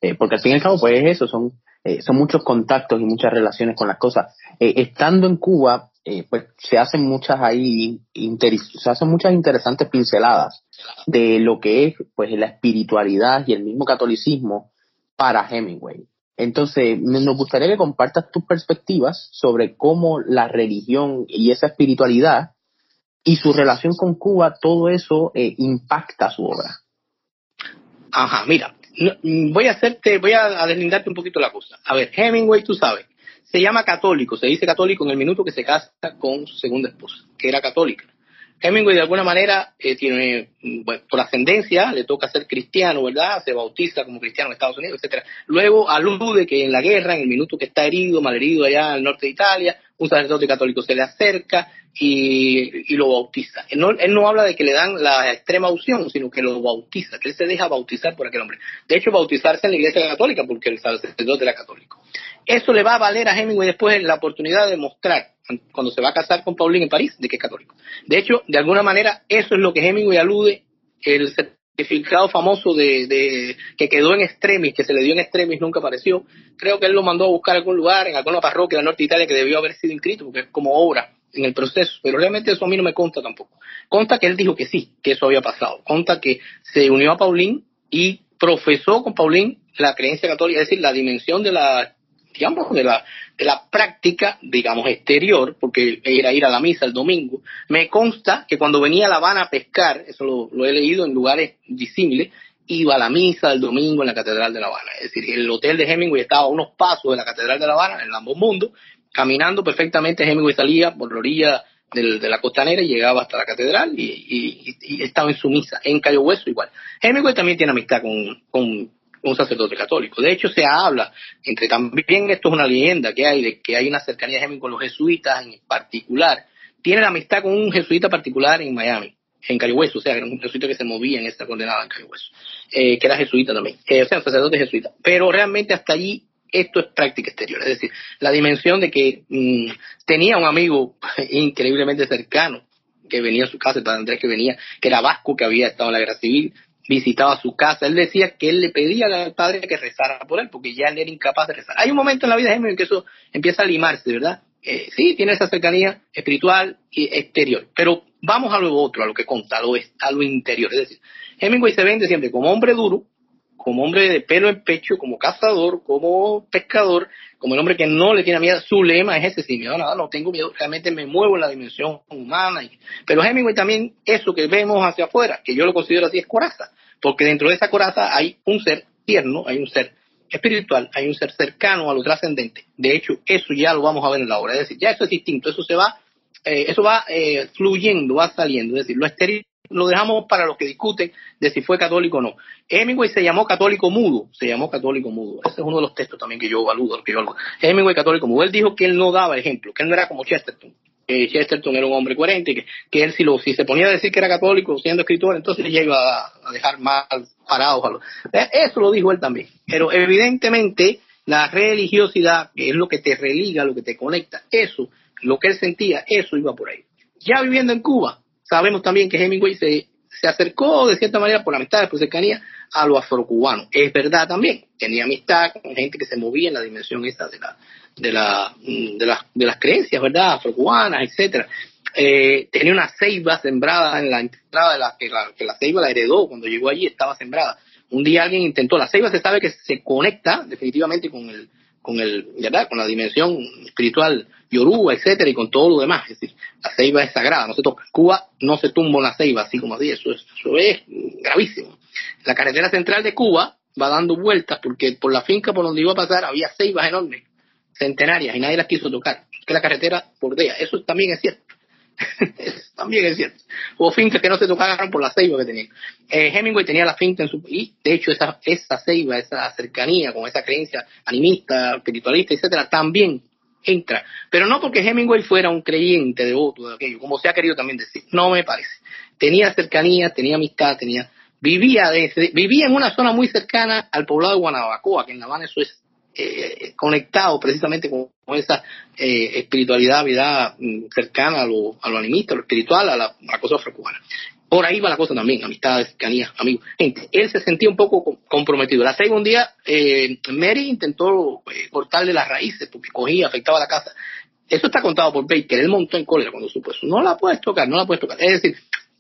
eh, porque al fin y al cabo, pues eso, son, eh, son muchos contactos y muchas relaciones con las cosas. Eh, estando en Cuba, eh, pues se hacen muchas ahí se hacen muchas interesantes pinceladas de lo que es pues la espiritualidad y el mismo catolicismo para Hemingway. Entonces, nos gustaría que compartas tus perspectivas sobre cómo la religión y esa espiritualidad y su relación con Cuba, todo eso eh, impacta su obra. Ajá, mira, voy a hacerte, voy a deslindarte un poquito la cosa. A ver, Hemingway, tú sabes, se llama católico, se dice católico en el minuto que se casa con su segunda esposa, que era católica. Hemingway de alguna manera eh, tiene, bueno, por ascendencia, le toca ser cristiano, ¿verdad? Se bautiza como cristiano en Estados Unidos, etcétera. Luego alude que en la guerra, en el minuto que está herido, malherido allá al norte de Italia, un sacerdote católico se le acerca y, y lo bautiza. Él no, él no, habla de que le dan la extrema unción, sino que lo bautiza, que él se deja bautizar por aquel hombre. De hecho, bautizarse en la iglesia católica, porque el sacerdote era católico. Eso le va a valer a Hemingway después la oportunidad de mostrar, cuando se va a casar con Pauline en París, de que es católico. De hecho, de alguna manera, eso es lo que Hemingway alude, el certificado famoso de, que quedó en extremis, que se le dio en extremis, nunca apareció. Creo que él lo mandó a buscar algún lugar, en alguna parroquia del norte de Italia que debió haber sido inscrito, porque es como obra en el proceso, pero realmente eso a mí no me consta tampoco. Conta que él dijo que sí, que eso había pasado. Conta que se unió a Pauline y profesó con Pauline la creencia católica, es decir, la dimensión de la de la, de la práctica, digamos, exterior, porque era ir a la misa el domingo, me consta que cuando venía a La Habana a pescar, eso lo, he leído en lugares disímiles, iba a la misa el domingo en la Catedral de La Habana. Es decir, el hotel de Hemingway estaba a unos pasos de la Catedral de La Habana, en ambos mundos, caminando perfectamente, Hemingway salía por la orilla de la costanera y llegaba hasta la catedral y, estaba en su misa, en Cayo Hueso igual. Hemingway también tiene amistad con un sacerdote católico. De hecho, se habla, entre también esto es una leyenda que hay, de que hay una cercanía de con los jesuitas en particular. Tiene la amistad con un jesuita particular en Miami, en Cayo o sea, era un jesuita que se movía en esta condenada en Cayo eh, que era jesuita también, eh, o sea, un sacerdote jesuita. Pero realmente hasta allí esto es práctica exterior, es decir, la dimensión de que mm, tenía un amigo increíblemente cercano que venía a su casa, el padre Andrés que venía, que era vasco, que había estado en la guerra civil, visitaba su casa, él decía que él le pedía al padre que rezara por él, porque ya él era incapaz de rezar. Hay un momento en la vida de Hemingway en que eso empieza a limarse, ¿verdad? Eh, sí, tiene esa cercanía espiritual y exterior, pero vamos a lo otro, a lo que conta, a lo, a lo interior. Es decir, Hemingway se vende siempre como hombre duro, como hombre de pelo en pecho, como cazador, como pescador, como el hombre que no le tiene miedo. Su lema es ese, sin miedo nada, no tengo miedo, realmente me muevo en la dimensión humana. pero Hemingway también, eso que vemos hacia afuera, que yo lo considero así, es coraza, porque dentro de esa coraza hay un ser tierno, hay un ser espiritual, hay un ser cercano a lo trascendente. De hecho, eso ya lo vamos a ver en la obra, es decir, ya eso es distinto, eso se va, eh, eso va eh, fluyendo, va saliendo, es decir, lo estéril lo dejamos para los que discuten de si fue católico o no. Hemingway se llamó católico mudo, se llamó católico mudo. Ese es uno de los textos también que yo valudo, que yo Hemingway católico mudo. Él dijo que él no daba ejemplo, que él no era como Chesterton. Que Chesterton era un hombre coherente, que, que él si, lo, si se ponía a decir que era católico siendo escritor, entonces ya iba a, dejar mal parados a los... Eso lo dijo él también. Pero evidentemente la religiosidad, que es lo que te religa, lo que te conecta, eso, lo que él sentía, eso iba por ahí. Ya viviendo en Cuba, sabemos también que Hemingway se, se acercó de cierta manera por amistad, por cercanía, a lo afrocubano. Es verdad también, tenía amistad con gente que se movía en la dimensión esta de la de la de las de las creencias, ¿verdad? afrocubanas, etcétera. Eh, tenía una ceiba sembrada en la entrada de la que, la que la ceiba la heredó cuando llegó allí, estaba sembrada. Un día alguien intentó, la ceiba se sabe que se conecta definitivamente con el con el, ¿verdad? Con la dimensión espiritual yoruba, etcétera, y con todo lo demás. Es decir, la ceiba es sagrada, no se toca. Cuba no se tumba una ceiba así como así, eso es, eso es gravísimo. La carretera central de Cuba va dando vueltas porque por la finca por donde iba a pasar había ceibas enormes, centenarias, y nadie las quiso tocar. Que la carretera bordea, eso también es cierto. también es cierto. Hubo fincas que no se tocaron por la ceiba que tenían. Eh, Hemingway tenía la finca en su... Y de hecho esa, esa ceiba, esa cercanía con esa creencia animista, espiritualista, etcétera, también entra. Pero no porque Hemingway fuera un creyente devoto de aquello, como se ha querido también decir. No me parece. Tenía cercanía, tenía amistad, tenía... Vivía, vivía en una zona muy cercana al poblado de Guanabacoa, que en La Habana eso es eh, conectado precisamente con, esa eh, espiritualidad, vida mm, cercana a lo, a lo animista, a lo espiritual, a la, cosa afrocubana. Por ahí va la cosa también, amistades, cercanía, amigos. Gente, él se sentía un poco comprometido. La un día, eh, Mary intentó eh, cortarle las raíces porque cogía, afectaba la casa. Eso está contado por Baker. Él montó en cólera cuando supo eso. No la puedes tocar, no la puedes tocar. Es decir,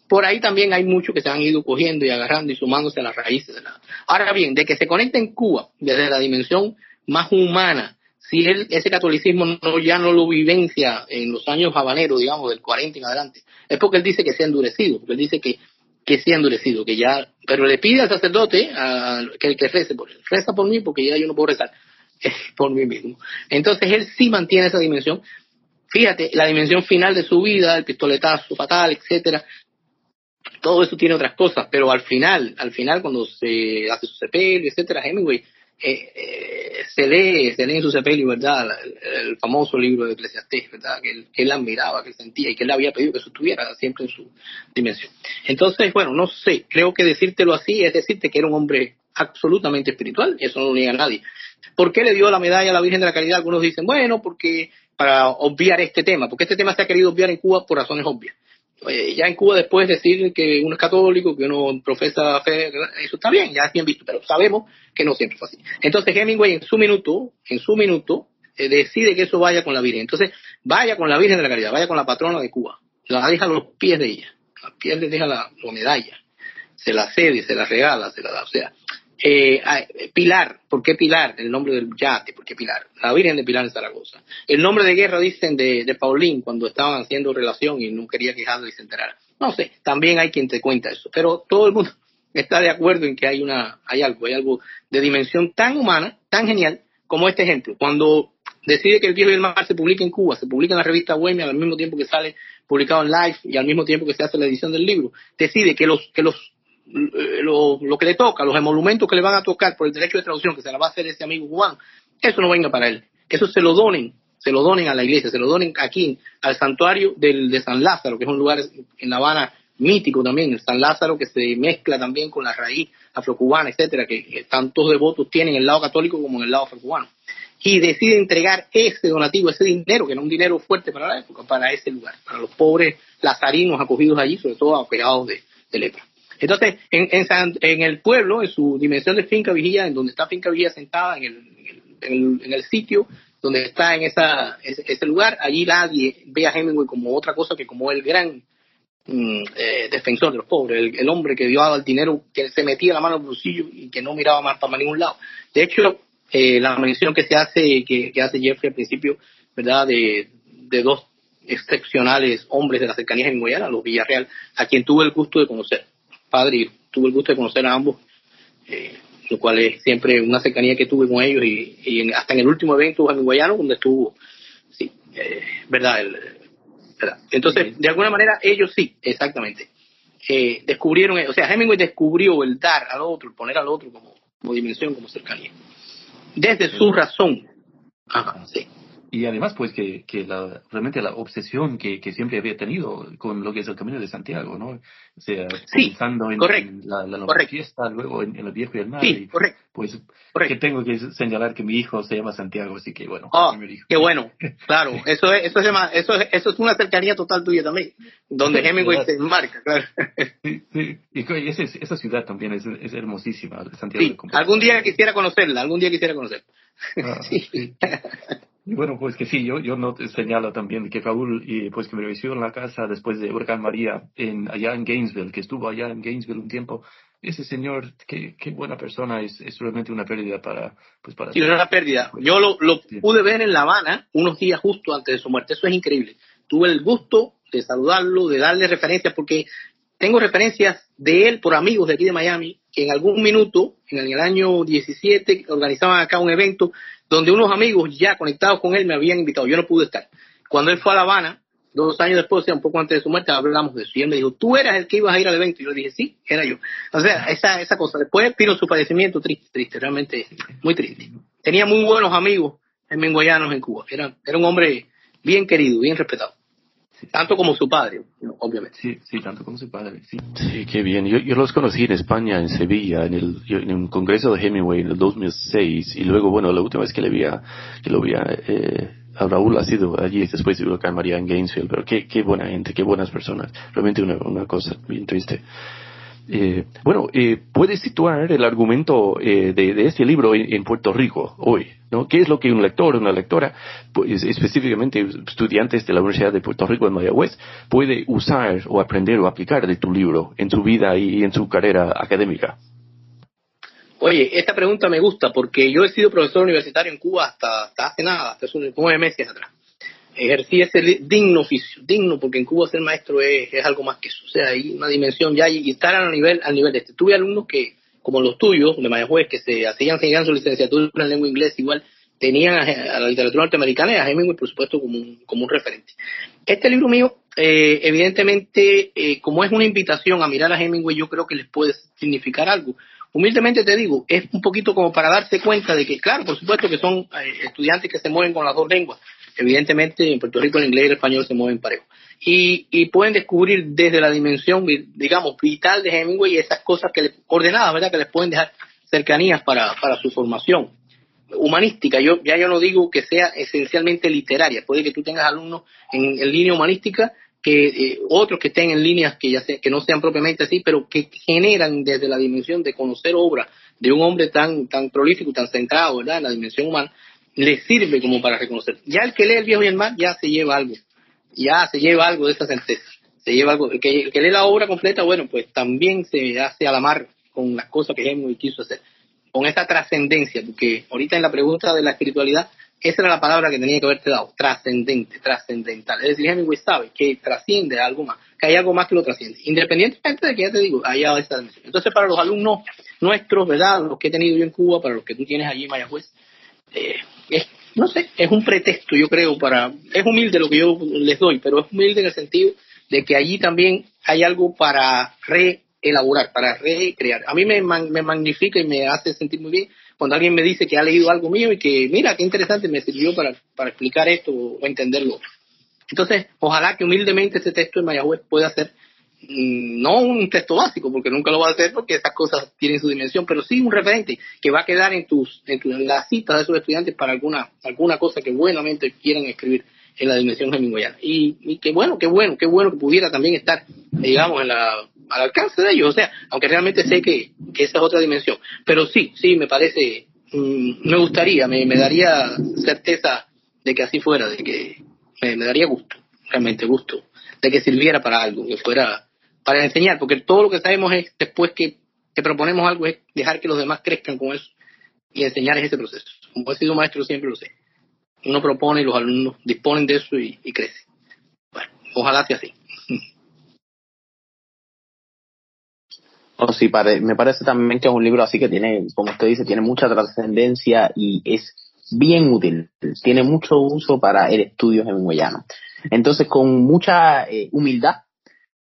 por ahí también hay muchos que se han ido cogiendo y agarrando y sumándose a las raíces de la. Ahora bien, de que se conecta en Cuba desde la dimensión más humana. Si él, ese catolicismo no, ya no lo vivencia en los años habaneros, digamos, del 40 en adelante, es porque él dice que se ha endurecido, porque él dice que, que se ha endurecido, que ya, pero le pide al sacerdote a, que, que rece por él. Reza por mí porque ya yo no puedo rezar por mí mismo. Entonces él sí mantiene esa dimensión. Fíjate, la dimensión final de su vida, el pistoletazo fatal, etcétera, todo eso tiene otras cosas, pero al final, al final cuando se hace su sepelio, etcétera, Hemingway eh, eh, se lee, se lee en su sepelio, ¿verdad? El, famoso libro de Eclesiastés, ¿verdad? Que él, admiraba, que él sentía y que él había pedido que eso estuviera siempre en su dimensión. Entonces, bueno, no sé, creo que decírtelo así es decirte que era un hombre absolutamente espiritual, y eso no lo niega nadie. ¿Por qué le dio la medalla a la Virgen de la Caridad? Algunos dicen, bueno, porque para obviar este tema, porque este tema se ha querido obviar en Cuba por razones obvias. Ya en Cuba después decir que uno es católico, que uno profesa fe, eso está bien, ya es bien visto, pero sabemos que no siempre fue así. Entonces Hemingway en su minuto, en su minuto, eh, decide que eso vaya con la Virgen. Entonces, vaya con la Virgen de la Caridad, vaya con la patrona de Cuba, la deja a los pies de ella, a los pies le deja la, la medalla, se la cede, se la regala, se la da, o sea, eh, Pilar, ¿por qué Pilar? El nombre del yate, ¿por qué Pilar? La Virgen de Pilar en Zaragoza. El nombre de guerra, dicen, de, de Paulín cuando estaban haciendo relación y no quería quejarlo y se enterara. No sé, también hay quien te cuenta eso, pero todo el mundo está de acuerdo en que hay una, hay algo, hay algo de dimensión tan humana, tan genial, como este ejemplo. Cuando decide que el viejo y el mar se publique en Cuba, se publica en la revista Bohemia al mismo tiempo que sale publicado en Live y al mismo tiempo que se hace la edición del libro, decide que los, que los lo, lo, que le toca, los emolumentos que le van a tocar por el derecho de traducción que se la va a hacer ese amigo Juan, eso no venga para él. Eso se lo donen, se lo donen a la iglesia, se lo donen aquí, al santuario del, de San Lázaro, que es un lugar en La Habana mítico también, el San Lázaro que se mezcla también con la raíz afrocubana, etcétera, que, tantos devotos tienen en el lado católico como en el lado afrocubano. Y decide entregar ese donativo, ese dinero, que es un dinero fuerte para la época, para ese lugar, para los pobres lazarinos acogidos allí, sobre todo operados de, de lepra. Entonces, en, en, el pueblo, en su dimensión de finca vigía, en donde está finca vigía sentada, en el, en el, sitio donde está en esa, ese, lugar, allí nadie ve a Hemingway como otra cosa que como el gran mm, eh, defensor de los pobres, el, hombre que dio al dinero, que se metía la mano en el bolsillo y que no miraba más para ningún lado. De hecho, eh, la mención que se hace, que, hace Jeffrey al principio, ¿verdad? De, de dos excepcionales hombres de la cercanía en Guayana, los Villarreal, a quien tuve el gusto de conocer, padre y tuve el gusto de conocer a ambos, eh, lo cual es siempre una cercanía que tuve con ellos y, hasta en el último evento en Guayana, donde estuvo, sí, eh, verdad, Entonces, de alguna manera, ellos sí, exactamente, eh, descubrieron, o sea, Hemingway descubrió el dar al otro, el poner al otro como, como dimensión, como cercanía, desde su razón. Ajá, sí y además pues que, que la, realmente la obsesión que, que, siempre había tenido con lo que es el Camino de Santiago, ¿no? O sea, pensando en, la, la fiesta, luego en, el viejo y el mar. Sí, correcto. Pues que tengo que señalar que mi hijo se llama Santiago, así que bueno. Oh, qué bueno, claro. Eso es, eso, es, eso, es, eso es una cercanía total tuya también, donde Hemingway se marca, claro. Sí, sí. Y esa, esa ciudad también es, es hermosísima, Santiago. Sí, algún día quisiera conocerla, algún día quisiera conocerla. Ah, sí. Y bueno, pues que sí, yo, yo no señalo también que Raúl, y pues que me recibió en la casa después de Huracán María, en, allá en Gainesville, que estuvo allá en Gainesville un tiempo, ese señor, qué, qué buena persona, es, es realmente una pérdida para... Pues para sí, una pérdida. Yo lo, lo pude ver en La Habana unos días justo antes de su muerte, eso es increíble. Tuve el gusto de saludarlo, de darle referencias, porque tengo referencias de él por amigos de aquí de Miami, que en algún minuto, en el año 17, organizaban acá un evento donde unos amigos ya conectados con él me habían invitado. Yo no pude estar. Cuando él fue a La Habana, dos años después, o sea, un poco antes de su muerte, hablamos de eso. Y él me dijo, tú eras el que ibas a ir al evento. Y yo le dije, sí, era yo. O sea, esa, esa cosa. Después vino su padecimiento triste, triste, realmente muy triste. Tenía muy buenos amigos en menguayanos en Cuba. Era, era un hombre bien querido, bien respetado. Tanto como su padre, obviamente. Sí, sí, tanto como su padre, sí. Sí, qué bien. Yo, yo los conocí en España, en Sevilla, en el, en un congreso de Hemingway en el 2006, y luego, bueno, la última vez que le vi a, que lo vi a, eh, a Raúl ha sido allí después de Huracán María en Gainesville, pero qué, qué buena gente, qué buenas personas. Realmente una, una cosa bien triste. Eh, bueno, eh, ¿puedes situar el argumento eh, de, este libro en, Puerto Rico hoy? ¿No? ¿Qué es lo que un lector, una lectora, pues, específicamente estudiantes de la Universidad de Puerto Rico en Mayagüez, puede usar o aprender o aplicar de tu libro en su vida y en su carrera académica? Oye, esta pregunta me gusta porque yo he sido profesor universitario en Cuba hasta, hasta hace nada, hasta hace nueve meses atrás ejercí ese digno oficio, digno porque en Cuba ser maestro es, algo más que eso, o sea, hay una dimensión ya y estar al nivel, al nivel de este. Tuve alumnos que, como los tuyos, de Mayagüez, que se hacían seguían su licenciatura en lengua inglesa, igual tenían a, la literatura norteamericana y a Hemingway, por supuesto, como un, como un referente. Este libro mío, eh, evidentemente, eh, como es una invitación a mirar a Hemingway, yo creo que les puede significar algo. Humildemente te digo, es un poquito como para darse cuenta de que, claro, por supuesto que son eh, estudiantes que se mueven con las dos lenguas, evidentemente en Puerto Rico el inglés y el español se mueven parejo. Y, y pueden descubrir desde la dimensión, digamos, vital de Hemingway esas cosas que les, ordenadas, ¿verdad? Que les pueden dejar cercanías para, para su formación humanística. Yo ya yo no digo que sea esencialmente literaria. Puede que tú tengas alumnos en, línea humanística que eh, otros que estén en líneas que ya que no sean propiamente así, pero que generan desde la dimensión de conocer obra de un hombre tan tan prolífico, tan centrado, ¿verdad? En la dimensión humana, le sirve como para reconocer. Ya el que lee el viejo y el mar ya se lleva algo, ya se lleva algo de esa certeza, se lleva algo. El que, lee la obra completa, bueno, pues también se hace a la mar con las cosas que Hemingway quiso hacer, con esa trascendencia, porque ahorita en la pregunta de la espiritualidad, esa era la palabra que tenía que haberte dado, trascendente, trascendental. Es decir, Hemingway sabe que trasciende algo más, que hay algo más que lo trasciende, independientemente de que ya te digo, haya dimensión. Entonces, para los alumnos nuestros, ¿verdad? Los que he tenido yo en Cuba, para los que tú tienes allí en Mayagüez, eh, es, no sé, es un pretexto, yo creo, para, es humilde lo que yo les doy, pero es humilde en el sentido de que allí también hay algo para reelaborar, para recrear. A mí me, me magnifica y me hace sentir muy bien cuando alguien me dice que ha leído algo mío y que, mira, qué interesante, me sirvió para, para explicar esto o entenderlo. Entonces, ojalá que humildemente ese texto de Mayagüez pueda ser no un texto básico, porque nunca lo va a hacer porque estas cosas tienen su dimensión, pero sí un referente que va a quedar en tus, en, las citas de esos estudiantes para alguna, alguna cosa que buenamente quieran escribir en la dimensión hemingwayana. Y, y qué bueno, qué bueno, qué bueno que pudiera también estar, digamos, en la, al alcance de ellos. O sea, aunque realmente sé que, esa es otra dimensión. Pero sí, sí, me parece, mm, me gustaría, me, me daría certeza de que así fuera, de que me daría gusto, realmente gusto de que sirviera para algo, que fuera para enseñar, porque todo lo que sabemos es después que, que proponemos algo es dejar que los demás crezcan con eso y enseñar ese proceso. Como he sido maestro siempre lo sé. Uno propone y los alumnos disponen de eso y, y crece. Bueno, ojalá sea así. Oh, sí, me parece también que es un libro así que tiene, como usted dice, tiene mucha trascendencia y es bien útil. Tiene mucho uso para el estudio hemingwayano. Entonces, con mucha eh, humildad,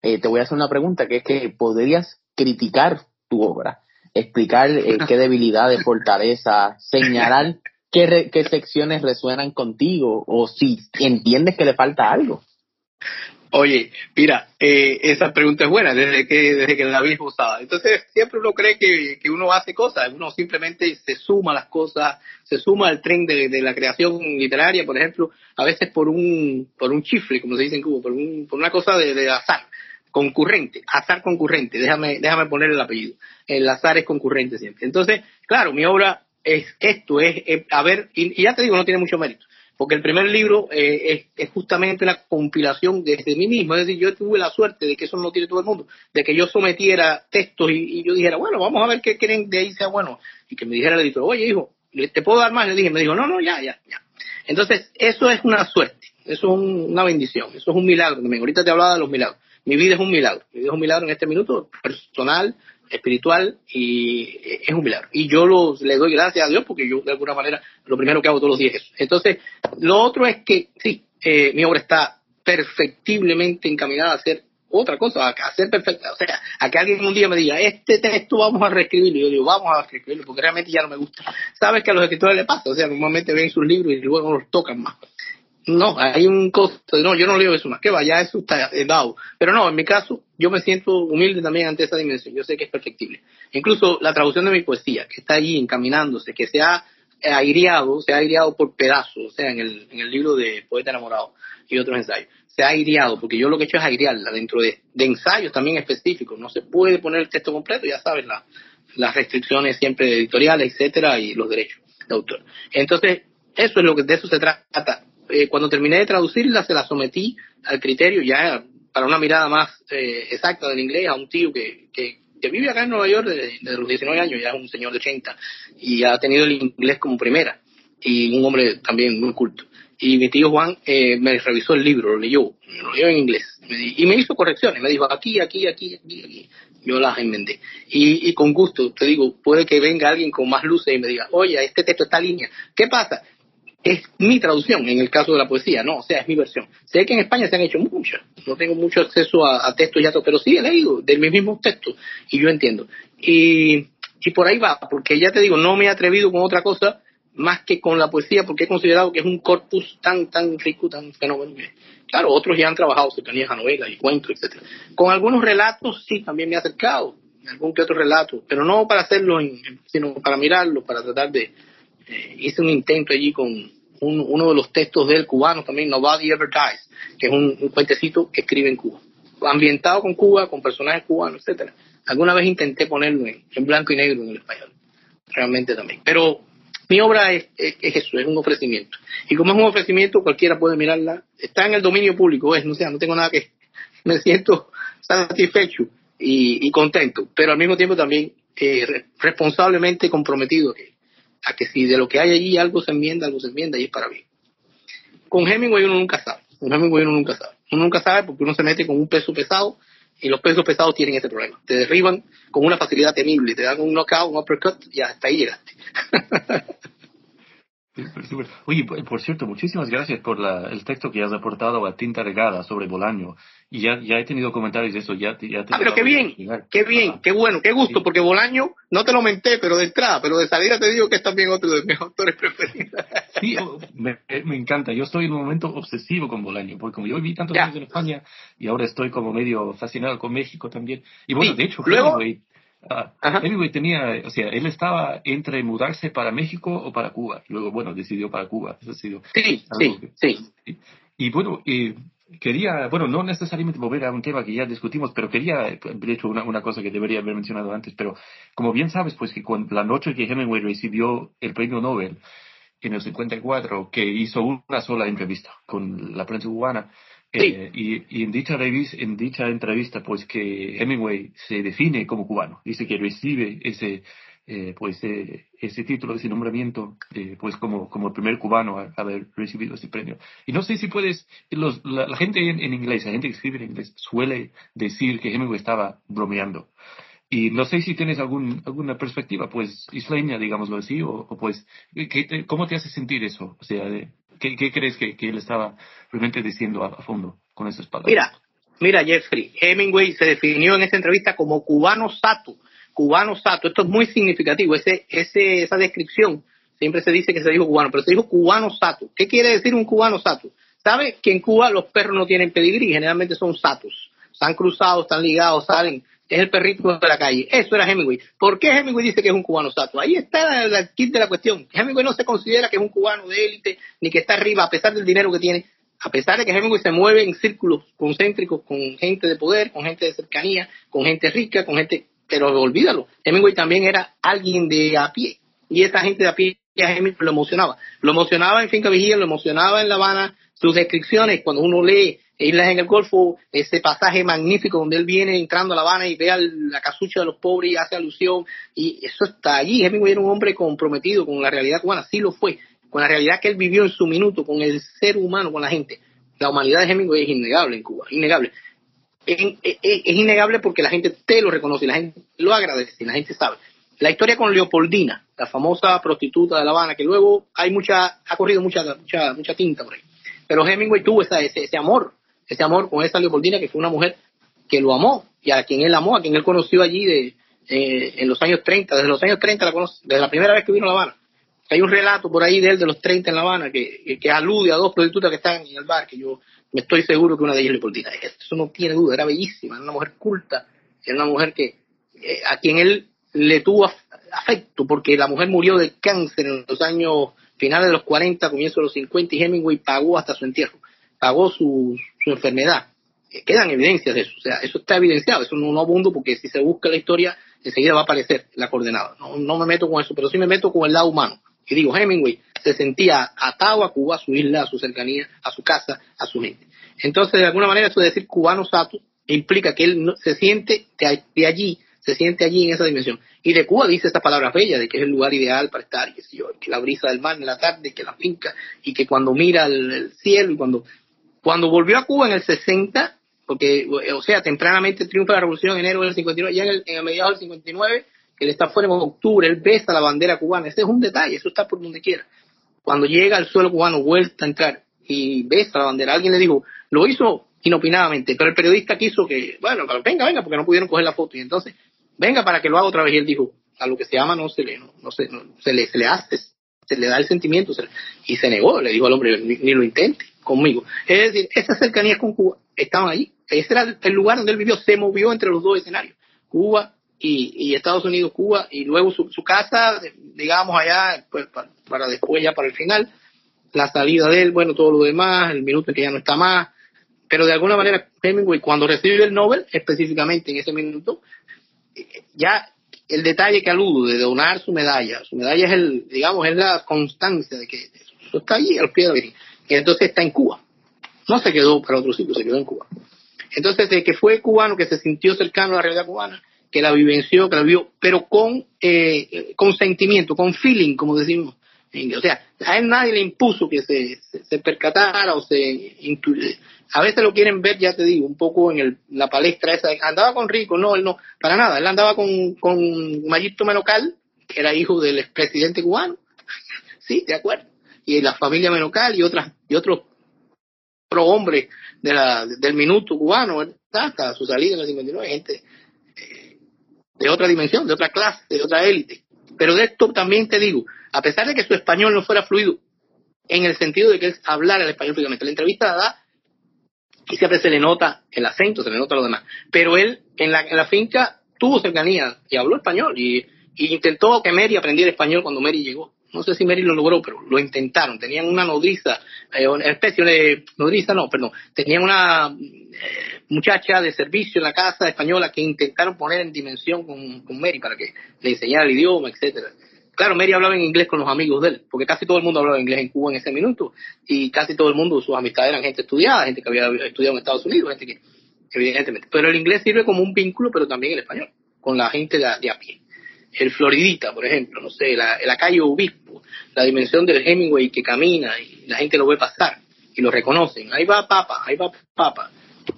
eh, te voy a hacer una pregunta, que es que podrías criticar tu obra, explicar eh, qué debilidades, fortaleza, señalar qué, qué secciones resuenan contigo o si entiendes que le falta algo. Oye, mira, eh, esa pregunta es buena desde que desde que la habéis usada. Entonces, siempre uno cree que, que uno hace cosas, uno simplemente se suma las cosas, se suma al tren de, de, la creación literaria, por ejemplo, a veces por un por un chifle, como se dice en Cuba, por, un, por una cosa de, de azar concurrente, azar concurrente, déjame, déjame poner el apellido. El azar es concurrente siempre. Entonces, claro, mi obra es esto, es, a ver, y, ya te digo, no tiene mucho mérito porque el primer libro eh, es, justamente una compilación desde mí mismo, es decir, yo tuve la suerte de que eso no tiene todo el mundo, de que yo sometiera textos y, yo dijera, bueno, vamos a ver qué quieren de ahí sea bueno, y que me dijera el editor, oye hijo, ¿te puedo dar más? Le dije, me dijo, no, no, ya, ya, ya. Entonces, eso es una suerte, eso es una bendición, eso es un milagro. Ahorita te hablaba de los milagros. Mi vida es un milagro, mi vida es un milagro en este minuto, personal, espiritual y es un milagro. Y yo los, le doy gracias a Dios porque yo de alguna manera lo primero que hago todos los días es eso. Entonces, lo otro es que sí, eh, mi obra está perfectiblemente encaminada a hacer otra cosa, a hacer perfecta. O sea, a que alguien un día me diga, este texto vamos a reescribirlo. Y yo digo, vamos a reescribirlo porque realmente ya no me gusta. Sabes que a los escritores les pasa, o sea, normalmente ven sus libros y luego los tocan más. No, hay un costo. No, yo no leo eso más. Que vaya, eso está dado. Pero no, en mi caso, yo me siento humilde también ante esa dimensión. Yo sé que es perfectible. Incluso la traducción de mi poesía, que está allí encaminándose, que se ha aireado, se ha aireado por pedazos, o sea, en el, en el libro de Poeta Enamorado y otros ensayos. Se ha aireado, porque yo lo que he hecho es airearla dentro de, de ensayos también específicos. No se puede poner el texto completo, ya sabes, la, las restricciones siempre editoriales, etcétera, y los derechos de autor. Entonces, eso es lo que de eso se trata eh, cuando terminé de traducirla, se la sometí al criterio ya para una mirada más eh, exacta del inglés a un tío que, que, vive acá en Nueva York desde, los 19 años, ya es un señor de 80 y ha tenido el inglés como primera y un hombre también muy culto. Y mi tío Juan eh, me revisó el libro, lo leyó, lo leyó en inglés y me hizo correcciones, me dijo aquí, aquí, aquí, aquí, aquí. Yo las enmendé. Y, y con gusto, te digo, puede que venga alguien con más luces y me diga, oye, este texto está línea. ¿Qué pasa? Es mi traducción en el caso de la poesía, no, o sea, es mi versión. Sé que en España se han hecho muchas, no tengo mucho acceso a, textos ya, pero sí he leído de mis mismos textos y yo entiendo. Y, y por ahí va, porque ya te digo, no me he atrevido con otra cosa más que con la poesía, porque he considerado que es un corpus tan, tan rico, tan fenómeno. Claro, otros ya han trabajado cercanías a novelas y cuentos, etcétera. Con algunos relatos sí, también me he acercado, algún que otro relato, pero no para hacerlo, sino para mirarlo, para tratar de, eh, hice un intento allí con uno de los textos del cubano también, Nobody Ever Dies, que es un, cuentecito que escribe en Cuba, ambientado con Cuba, con personajes cubanos, etcétera. Alguna vez intenté ponerlo en, blanco y negro en el español, realmente también. Pero mi obra es, eso, es un ofrecimiento. Y como es un ofrecimiento, cualquiera puede mirarla. Está en el dominio público, es, no sé, no tengo nada que... Me siento satisfecho y, contento, pero al mismo tiempo también eh, responsablemente comprometido a que si de lo que hay allí algo se enmienda, algo se enmienda y es para bien. Con Hemingway uno nunca sabe, con Hemingway uno nunca sabe. Uno nunca sabe porque uno se mete con un peso pesado y los pesos pesados tienen ese problema. Te derriban con una facilidad temible, te dan un knockout, un uppercut y hasta ahí llegaste. Oye, por cierto, muchísimas gracias por la, el texto que has aportado a Tinta Regada sobre Bolaño. Y ya, ya he tenido comentarios de eso. Ya, ya ah, pero qué bien, qué bien, qué bueno, qué gusto, porque Bolaño no te lo menté, pero de entrada, pero de salida te digo que es también otro de mis autores preferidos. Sí, me, me, encanta. Yo estoy en un momento obsesivo con Bolaño, porque como yo viví tantos años en España y ahora estoy como medio fascinado con México también. Y bueno, de hecho, luego, Ah, tenía, o sea, él estaba entre mudarse para México o para Cuba. Luego, bueno, decidió para Cuba. Eso ha sido sí, sí, sí. Y, bueno, quería, bueno, no necesariamente volver a un tema que ya discutimos, pero quería, de hecho, una, una cosa que debería haber mencionado antes, pero como bien sabes, pues que con la noche que Hemingway recibió el premio Nobel en el 54, que hizo una sola entrevista con la prensa cubana, Eh, y, en dicha revista, en dicha entrevista, pues que Hemingway se define como cubano, dice que recibe ese, eh, pues eh, ese título, ese nombramiento, pues como, como el primer cubano a, haber recibido ese premio. Y no sé si puedes, los, la, gente en, inglés, la gente que escribe en inglés, suele decir que Hemingway estaba bromeando. Y no sé si tienes algún, alguna perspectiva, pues, isleña, digámoslo así, o, pues, ¿cómo te hace sentir eso? O sea, de, ¿Qué, crees que, él estaba realmente diciendo a, fondo con esas palabras? Mira, mira, Jeffrey, Hemingway se definió en esa entrevista como cubano sato, cubano sato. Esto es muy significativo, ese, ese, esa descripción. Siempre se dice que se dijo cubano, pero se dijo cubano sato. ¿Qué quiere decir un cubano sato? ¿Sabe que en Cuba los perros no tienen pedigrí? Generalmente son satos. Están cruzados, están ligados, salen es el perrito de la calle. Eso era Hemingway. ¿Por qué Hemingway dice que es un cubano sato? Ahí está el kit de la cuestión. Hemingway no se considera que es un cubano de élite, ni que está arriba, a pesar del dinero que tiene, a pesar de que Hemingway se mueve en círculos concéntricos con gente de poder, con gente de cercanía, con gente rica, con gente... Pero olvídalo, Hemingway también era alguien de a pie. Y esa gente de a pie a Hemingway lo emocionaba. Lo emocionaba en Finca Vigía, lo emocionaba en La Habana. Sus descripciones, cuando uno lee Islas en el Golfo, ese pasaje magnífico donde él viene entrando a La Habana y ve a la casucha de los pobres y hace alusión, y eso está allí. Hemingway era un hombre comprometido con la realidad cubana, sí lo fue, con la realidad que él vivió en su minuto, con el ser humano, con la gente. La humanidad de Hemingway es innegable en Cuba, innegable. Es, innegable porque la gente te lo reconoce, la gente lo agradece, la gente sabe. La historia con Leopoldina, la famosa prostituta de La Habana, que luego hay mucha, ha corrido mucha, mucha, mucha tinta por ahí. Pero Hemingway tuvo ese, ese amor ese amor con esa Leopoldina, que fue una mujer que lo amó y a quien él amó, a quien él conoció allí de, eh, en los años 30, desde los años 30 la conoce, desde la primera vez que vino a La Habana. Hay un relato por ahí de él de los 30 en La Habana que, que alude a dos prostitutas que están en el bar, que yo me estoy seguro que una de ellas es Leopoldina. Eso no tiene duda, era bellísima, era una mujer culta, era una mujer que eh, a quien él le tuvo afecto, porque la mujer murió de cáncer en los años finales de los 40, comienzos de los 50, y Hemingway pagó hasta su entierro, pagó su, su enfermedad. Eh, quedan evidencias de eso, o sea, eso está evidenciado, eso no, no abundo porque si se busca la historia, enseguida va a aparecer la coordenada. No, no me meto con eso, pero sí me meto con el lado humano. Y digo, Hemingway se sentía atado a Cuba, a su isla, a su cercanía, a su casa, a su gente. Entonces, de alguna manera, eso de decir cubano sato implica que él se siente de, allí, se siente allí en esa dimensión. Y de Cuba dice estas palabras bellas, de que es el lugar ideal para estar, que, que la brisa del mar en la tarde, que la finca, y que cuando mira el cielo y cuando cuando volvió a Cuba en el 60, porque, o sea, tempranamente triunfa la revolución en enero del 59, ya en el, en mediados del 59, que él está fuera en octubre, él besa la bandera cubana. Ese es un detalle, eso está por donde quiera. Cuando llega al suelo cubano, vuelta a entrar y besa la bandera, alguien le dijo, lo hizo inopinadamente, pero el periodista quiso que, bueno, venga, venga, porque no pudieron coger la foto. Y entonces, venga para que lo haga otra vez. Y él dijo, a lo que se llama no se le, no, se, se, le, se le hace, se le da el sentimiento. y se negó, le dijo al hombre, ni lo intente conmigo. Es decir, esas cercanías con Cuba estaban allí. Ese era el lugar donde él vivió, se movió entre los dos escenarios, Cuba y, Estados Unidos, Cuba, y luego su, casa, digamos allá, pues para, después, ya para el final, la salida de él, bueno, todo lo demás, el minuto en que ya no está más, pero de alguna manera Hemingway cuando recibe el Nobel, específicamente en ese minuto, ya el detalle que aludo de donar su medalla, su medalla es el, digamos, es la constancia de que eso está allí al pie de la entonces está en Cuba. No se quedó para otro sitio, se quedó en Cuba. Entonces, de que fue cubano, que se sintió cercano a la realidad cubana, que la vivenció, que la vivió, pero con, eh, con sentimiento, con feeling, como decimos. O sea, a él nadie le impuso que se, se, percatara o se A veces lo quieren ver, ya te digo, un poco en el, la palestra esa. Andaba con Rico, no, él no, para nada. Él andaba con, con Mayito Menocal, que era hijo del expresidente cubano. sí, de acuerdo y la familia Menocal y otras y otros prohombres de la, del minuto cubano, hasta su salida en el 59, gente eh, de otra dimensión, de otra clase, de otra élite. Pero de esto también te digo, a pesar de que su español no fuera fluido, en el sentido de que él hablara el español fluidamente, la entrevista da y siempre se le nota el acento, se le nota lo demás. Pero él en la, en la finca tuvo cercanía y habló español y, y intentó que Mary aprendiera español cuando Mary llegó. No sé si Mary lo logró, pero lo intentaron. Tenían una nodriza, eh, especie de nodriza, no, perdón. Tenían una eh, muchacha de servicio en la casa española que intentaron poner en dimensión con, con Mary para que le enseñara el idioma, etcétera. claro, Mary hablaba en inglés con los amigos de él, porque casi todo el mundo hablaba inglés en Cuba en ese minuto, y casi todo el mundo, sus amistades eran gente estudiada, gente que había estudiado en Estados Unidos, gente que, evidentemente. Pero el inglés sirve como un vínculo, pero también el español, con la gente de, a pie. El Floridita, por ejemplo, no sé, la, la calle Obispo, la dimensión del Hemingway que camina y la gente lo ve pasar y lo reconocen. Ahí va Papa, ahí va Papa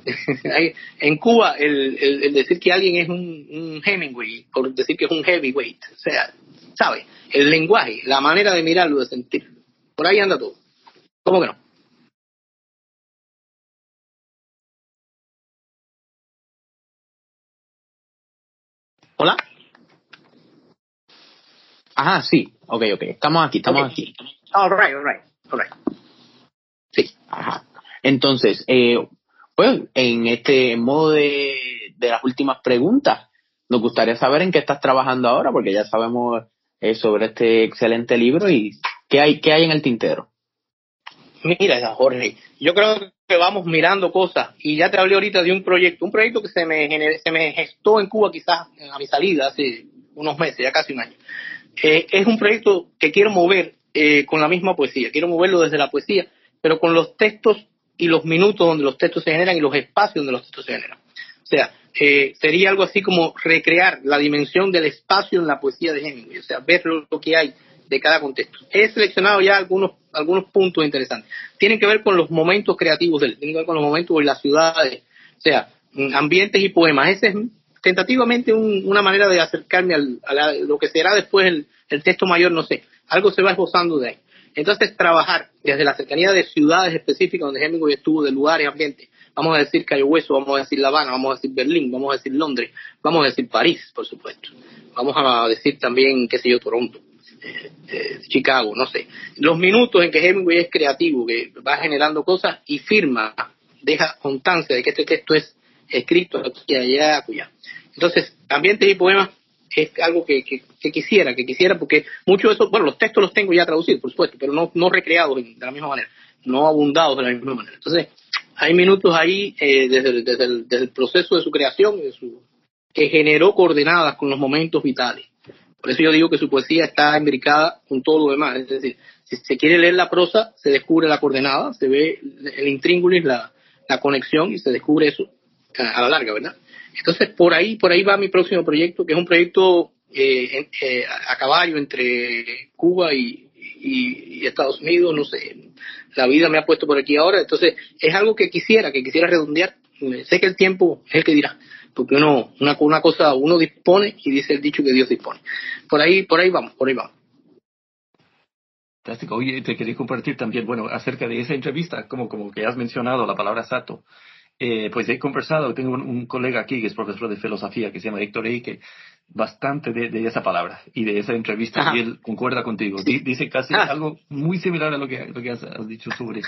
en Cuba, el, decir que alguien es un, Hemingway, por decir que es un heavyweight, o sea, ¿sabe? El lenguaje, la manera de mirarlo, de sentirlo. Por ahí anda todo. ¿Cómo que no? ¿Hola? Ajá, sí. Ok, ok. Estamos aquí, estamos aquí. All right, all right, all right. Sí, ajá. Entonces, eh, pues en este modo de, las últimas preguntas, nos gustaría saber en qué estás trabajando ahora, porque ya sabemos eh, sobre este excelente libro y qué hay, qué hay en el tintero. Mira, Jorge, yo creo que vamos mirando cosas y ya te hablé ahorita de un proyecto, un proyecto que se me, se me gestó en Cuba quizás a mi salida hace unos meses, ya casi un año. Eh, es un proyecto que quiero mover eh, con la misma poesía, quiero moverlo desde la poesía, pero con los textos y los minutos donde los textos se generan y los espacios donde los textos se generan. O sea, eh, sería algo así como recrear la dimensión del espacio en la poesía de Hemingway, o sea, ver lo, que hay de cada contexto. He seleccionado ya algunos, algunos puntos interesantes. Tienen que ver con los momentos creativos de tienen que ver con los momentos en las ciudades, o sea, ambientes y poemas. Esa es tentativamente una manera de acercarme al, a lo que será después el, el texto mayor, no sé. Algo se va esbozando de ahí. Entonces, trabajar desde la cercanía de ciudades específicas donde Hemingway estuvo, de lugares, ambientes, vamos a decir Cayo Hueso, vamos a decir La Habana, vamos a decir Berlín, vamos a decir Londres, vamos a decir París, por supuesto, vamos a decir también, qué sé yo, Toronto, eh, eh, Chicago, no sé. Los minutos en que Hemingway es creativo, que va generando cosas y firma, deja constancia de que este texto es escrito aquí, allá, allá. Entonces, ambientes y poemas es algo que, quisiera, que quisiera, porque muchos de esos, bueno, los textos los tengo ya traducidos, por supuesto, pero no, no recreados de la misma manera, no abundados de la misma manera. Entonces, hay minutos ahí eh, desde, el, desde, el, desde, el, proceso de su creación de su, que generó coordenadas con los momentos vitales. Por eso yo digo que su poesía está imbricada con todo lo demás. Es decir, si se quiere leer la prosa, se descubre la coordenada, se ve el intríngulis, la, la conexión y se descubre eso a la larga, ¿verdad? Entonces, por ahí, por ahí va mi próximo proyecto, que es un proyecto eh, eh, a caballo entre Cuba y, Estados Unidos, no sé, la vida me ha puesto por aquí ahora, entonces es algo que quisiera, que quisiera redondear. Sé que el tiempo es el que dirá, porque uno, una, una cosa, uno dispone y dice el dicho que Dios dispone. Por ahí, por ahí vamos, por ahí vamos. Fantástico. Oye, te quería compartir también, bueno, acerca de esa entrevista, como, como que has mencionado la palabra Sato. Eh, pues he conversado, tengo un, colega aquí que es profesor de filosofía que se llama Héctor Eike, bastante de, esa palabra y de esa entrevista y él concuerda contigo. dice casi algo muy similar a lo que, lo que has, dicho sobre,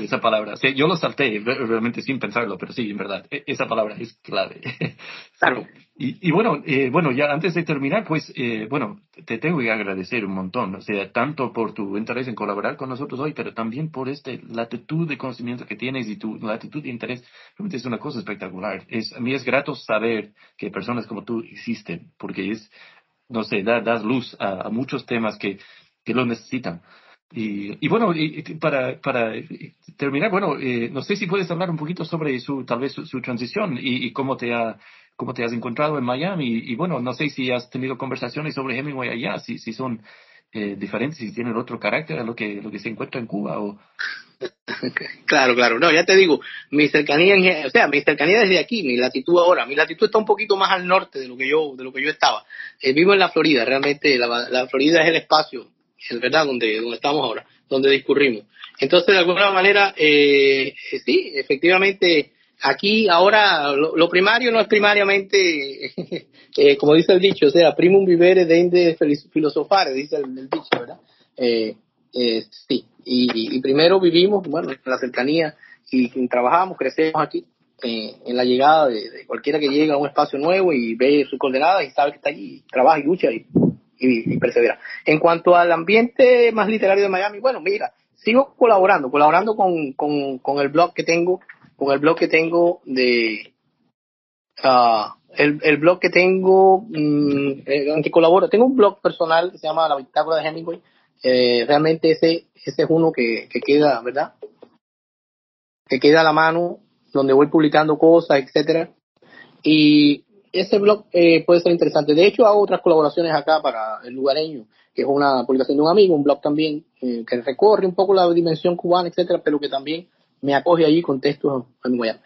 esa palabra. yo lo salté realmente sin pensarlo, pero sí, en verdad, e, esa palabra es clave. Claro. Y, y bueno, eh, bueno, ya antes de terminar, pues, eh, bueno, te tengo que agradecer un montón, o sea, tanto por tu interés en colaborar con nosotros hoy, pero también por este latitud de conocimiento que tienes y tu latitud de interés. Realmente es una cosa espectacular. Es, a mí es grato saber que personas como tú existen, porque es, no sé, da, das luz a, muchos temas que, que lo necesitan. Y, y, bueno, y, para, para terminar, bueno, eh, no sé si puedes hablar un poquito sobre su, tal vez su, transición y, y, cómo te ha, cómo te has encontrado en Miami. Y, bueno, no sé si has tenido conversaciones sobre Hemingway allá, si, si son eh, diferentes, si tienen otro carácter a lo que, lo que se encuentra en Cuba o, Claro, claro. No, ya te digo, mi cercanía, o sea, mi cercanía desde aquí, mi latitud ahora, mi latitud está un poquito más al norte de lo que yo, de lo que yo estaba. Eh, vivo en la Florida, realmente la, Florida es el espacio, es verdad, donde, donde estamos ahora, donde discurrimos. Entonces, de alguna manera, eh, eh, sí, efectivamente, aquí ahora lo, primario no es primariamente, como dice el dicho, o sea, primum vivere dende filosofare, dice el, el dicho, ¿verdad? sí, y, primero vivimos, bueno, en la cercanía y, trabajamos, crecemos aquí eh, en la llegada de, cualquiera que llega a un espacio nuevo y ve sus coordenadas y sabe que está allí, trabaja y lucha y, y, persevera. En cuanto al ambiente más literario de Miami, bueno, mira, sigo colaborando, colaborando con, con, con el blog que tengo, con el blog que tengo de uh, el, el blog que tengo, mm, eh, en que colaboro, tengo un blog personal que se llama La Bitácora de Hemingway. Eh, realmente ese, ese es uno que, que queda, ¿verdad? Que queda a la mano, donde voy publicando cosas, etcétera. Y ese blog eh, puede ser interesante. De hecho, hago otras colaboraciones acá para el lugareño, que es una publicación de un amigo, un blog también, eh, que recorre un poco la dimensión cubana, etcétera, pero que también me acoge allí con textos hemingwayanos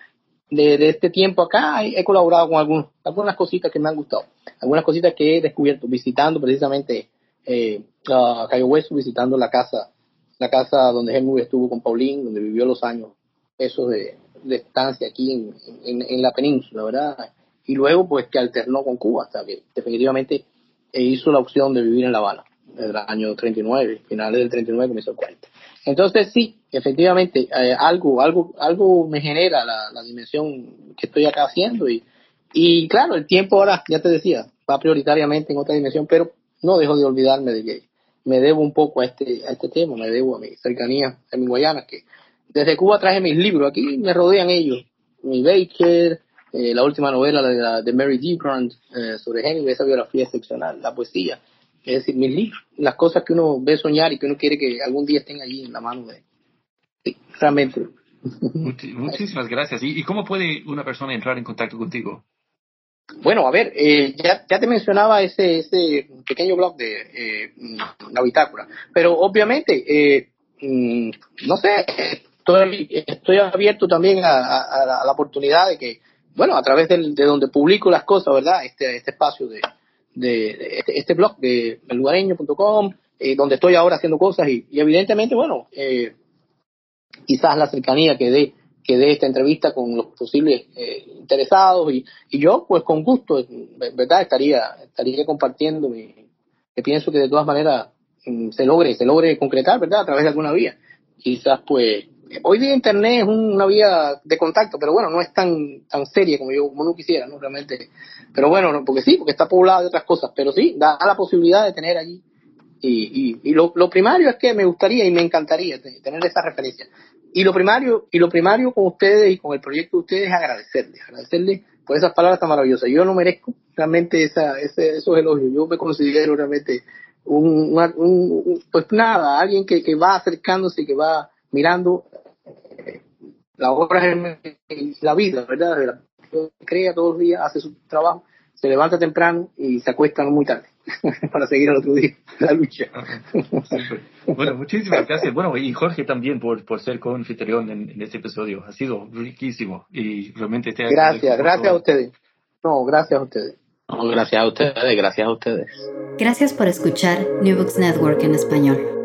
de, de este tiempo acá he, colaborado con algunos, algunas cositas que me han gustado, algunas cositas que he descubierto visitando precisamente eh, a Cayo Hueso, visitando la casa, la casa donde Hemingway estuvo con Paulín, donde vivió los años esos de, de estancia aquí en, en, la península, ¿verdad? Y luego pues que alternó con Cuba, hasta que definitivamente e hizo la opción de vivir en La Habana, en el año 39, finales del 39 comenzó el 40. Entonces sí, efectivamente, eh, algo, algo, algo me genera la, la, dimensión que estoy acá haciendo y, y claro, el tiempo ahora, ya te decía, va prioritariamente en otra dimensión, pero no dejo de olvidarme de que me debo un poco a este, a este tema, me debo a mi cercanía a mi Guayana, que desde Cuba traje mis libros, aquí me rodean ellos, mi Baker, eh, la última novela de, la, de Mary D. Grant eh, sobre Hemingway, esa biografía excepcional, la poesía, es decir, mis libros, las cosas que uno ve soñar y que uno quiere que algún día estén allí en la mano de sí, realmente. Muchísimas gracias. ¿Y, cómo puede una persona entrar en contacto contigo? Bueno, a ver, eh, ya, ya te mencionaba ese, ese pequeño blog de eh, la bitácora, pero obviamente, eh, mm, no sé, estoy, estoy abierto también a, la oportunidad de que, bueno, a través de, de donde publico las cosas, ¿verdad? Este, este espacio de, este, este, blog de ellugareño.com, eh, donde estoy ahora haciendo cosas y, evidentemente, bueno, eh, quizás la cercanía que dé que dé esta entrevista con los posibles eh, interesados y, y yo, pues con gusto, verdad, estaría estaría compartiendo mi, pienso que de todas maneras mm, se logre se logre concretar, verdad, a través de alguna vía. Quizás, pues, hoy día Internet es una vía de contacto, pero bueno, no es tan tan seria como yo como uno quisiera, ¿no? Realmente. Pero bueno, porque sí, porque está poblada de otras cosas, pero sí, da la posibilidad de tener allí. Y, y, y lo, lo, primario es que me gustaría y me encantaría tener esa referencia. Y lo primario, y lo primario con ustedes y con el proyecto de ustedes es agradecerles, agradecerles por esas palabras tan maravillosas. Yo no merezco realmente esa, ese, esos elogios. Yo me considero realmente un, un, pues nada, alguien que, que va acercándose que va mirando eh, la obra la vida, ¿verdad? La, crea todos los días, hace su trabajo, se levanta temprano y se acuesta muy tarde para seguir el otro día la lucha. bueno, muchísimas gracias. Bueno, y Jorge también por, por ser co-anfitrión en, en, este episodio. Ha sido riquísimo y realmente te Gracias, gracias a ustedes. No, gracias a ustedes. No, gracias a ustedes, gracias a ustedes. Gracias por escuchar New Books Network en español.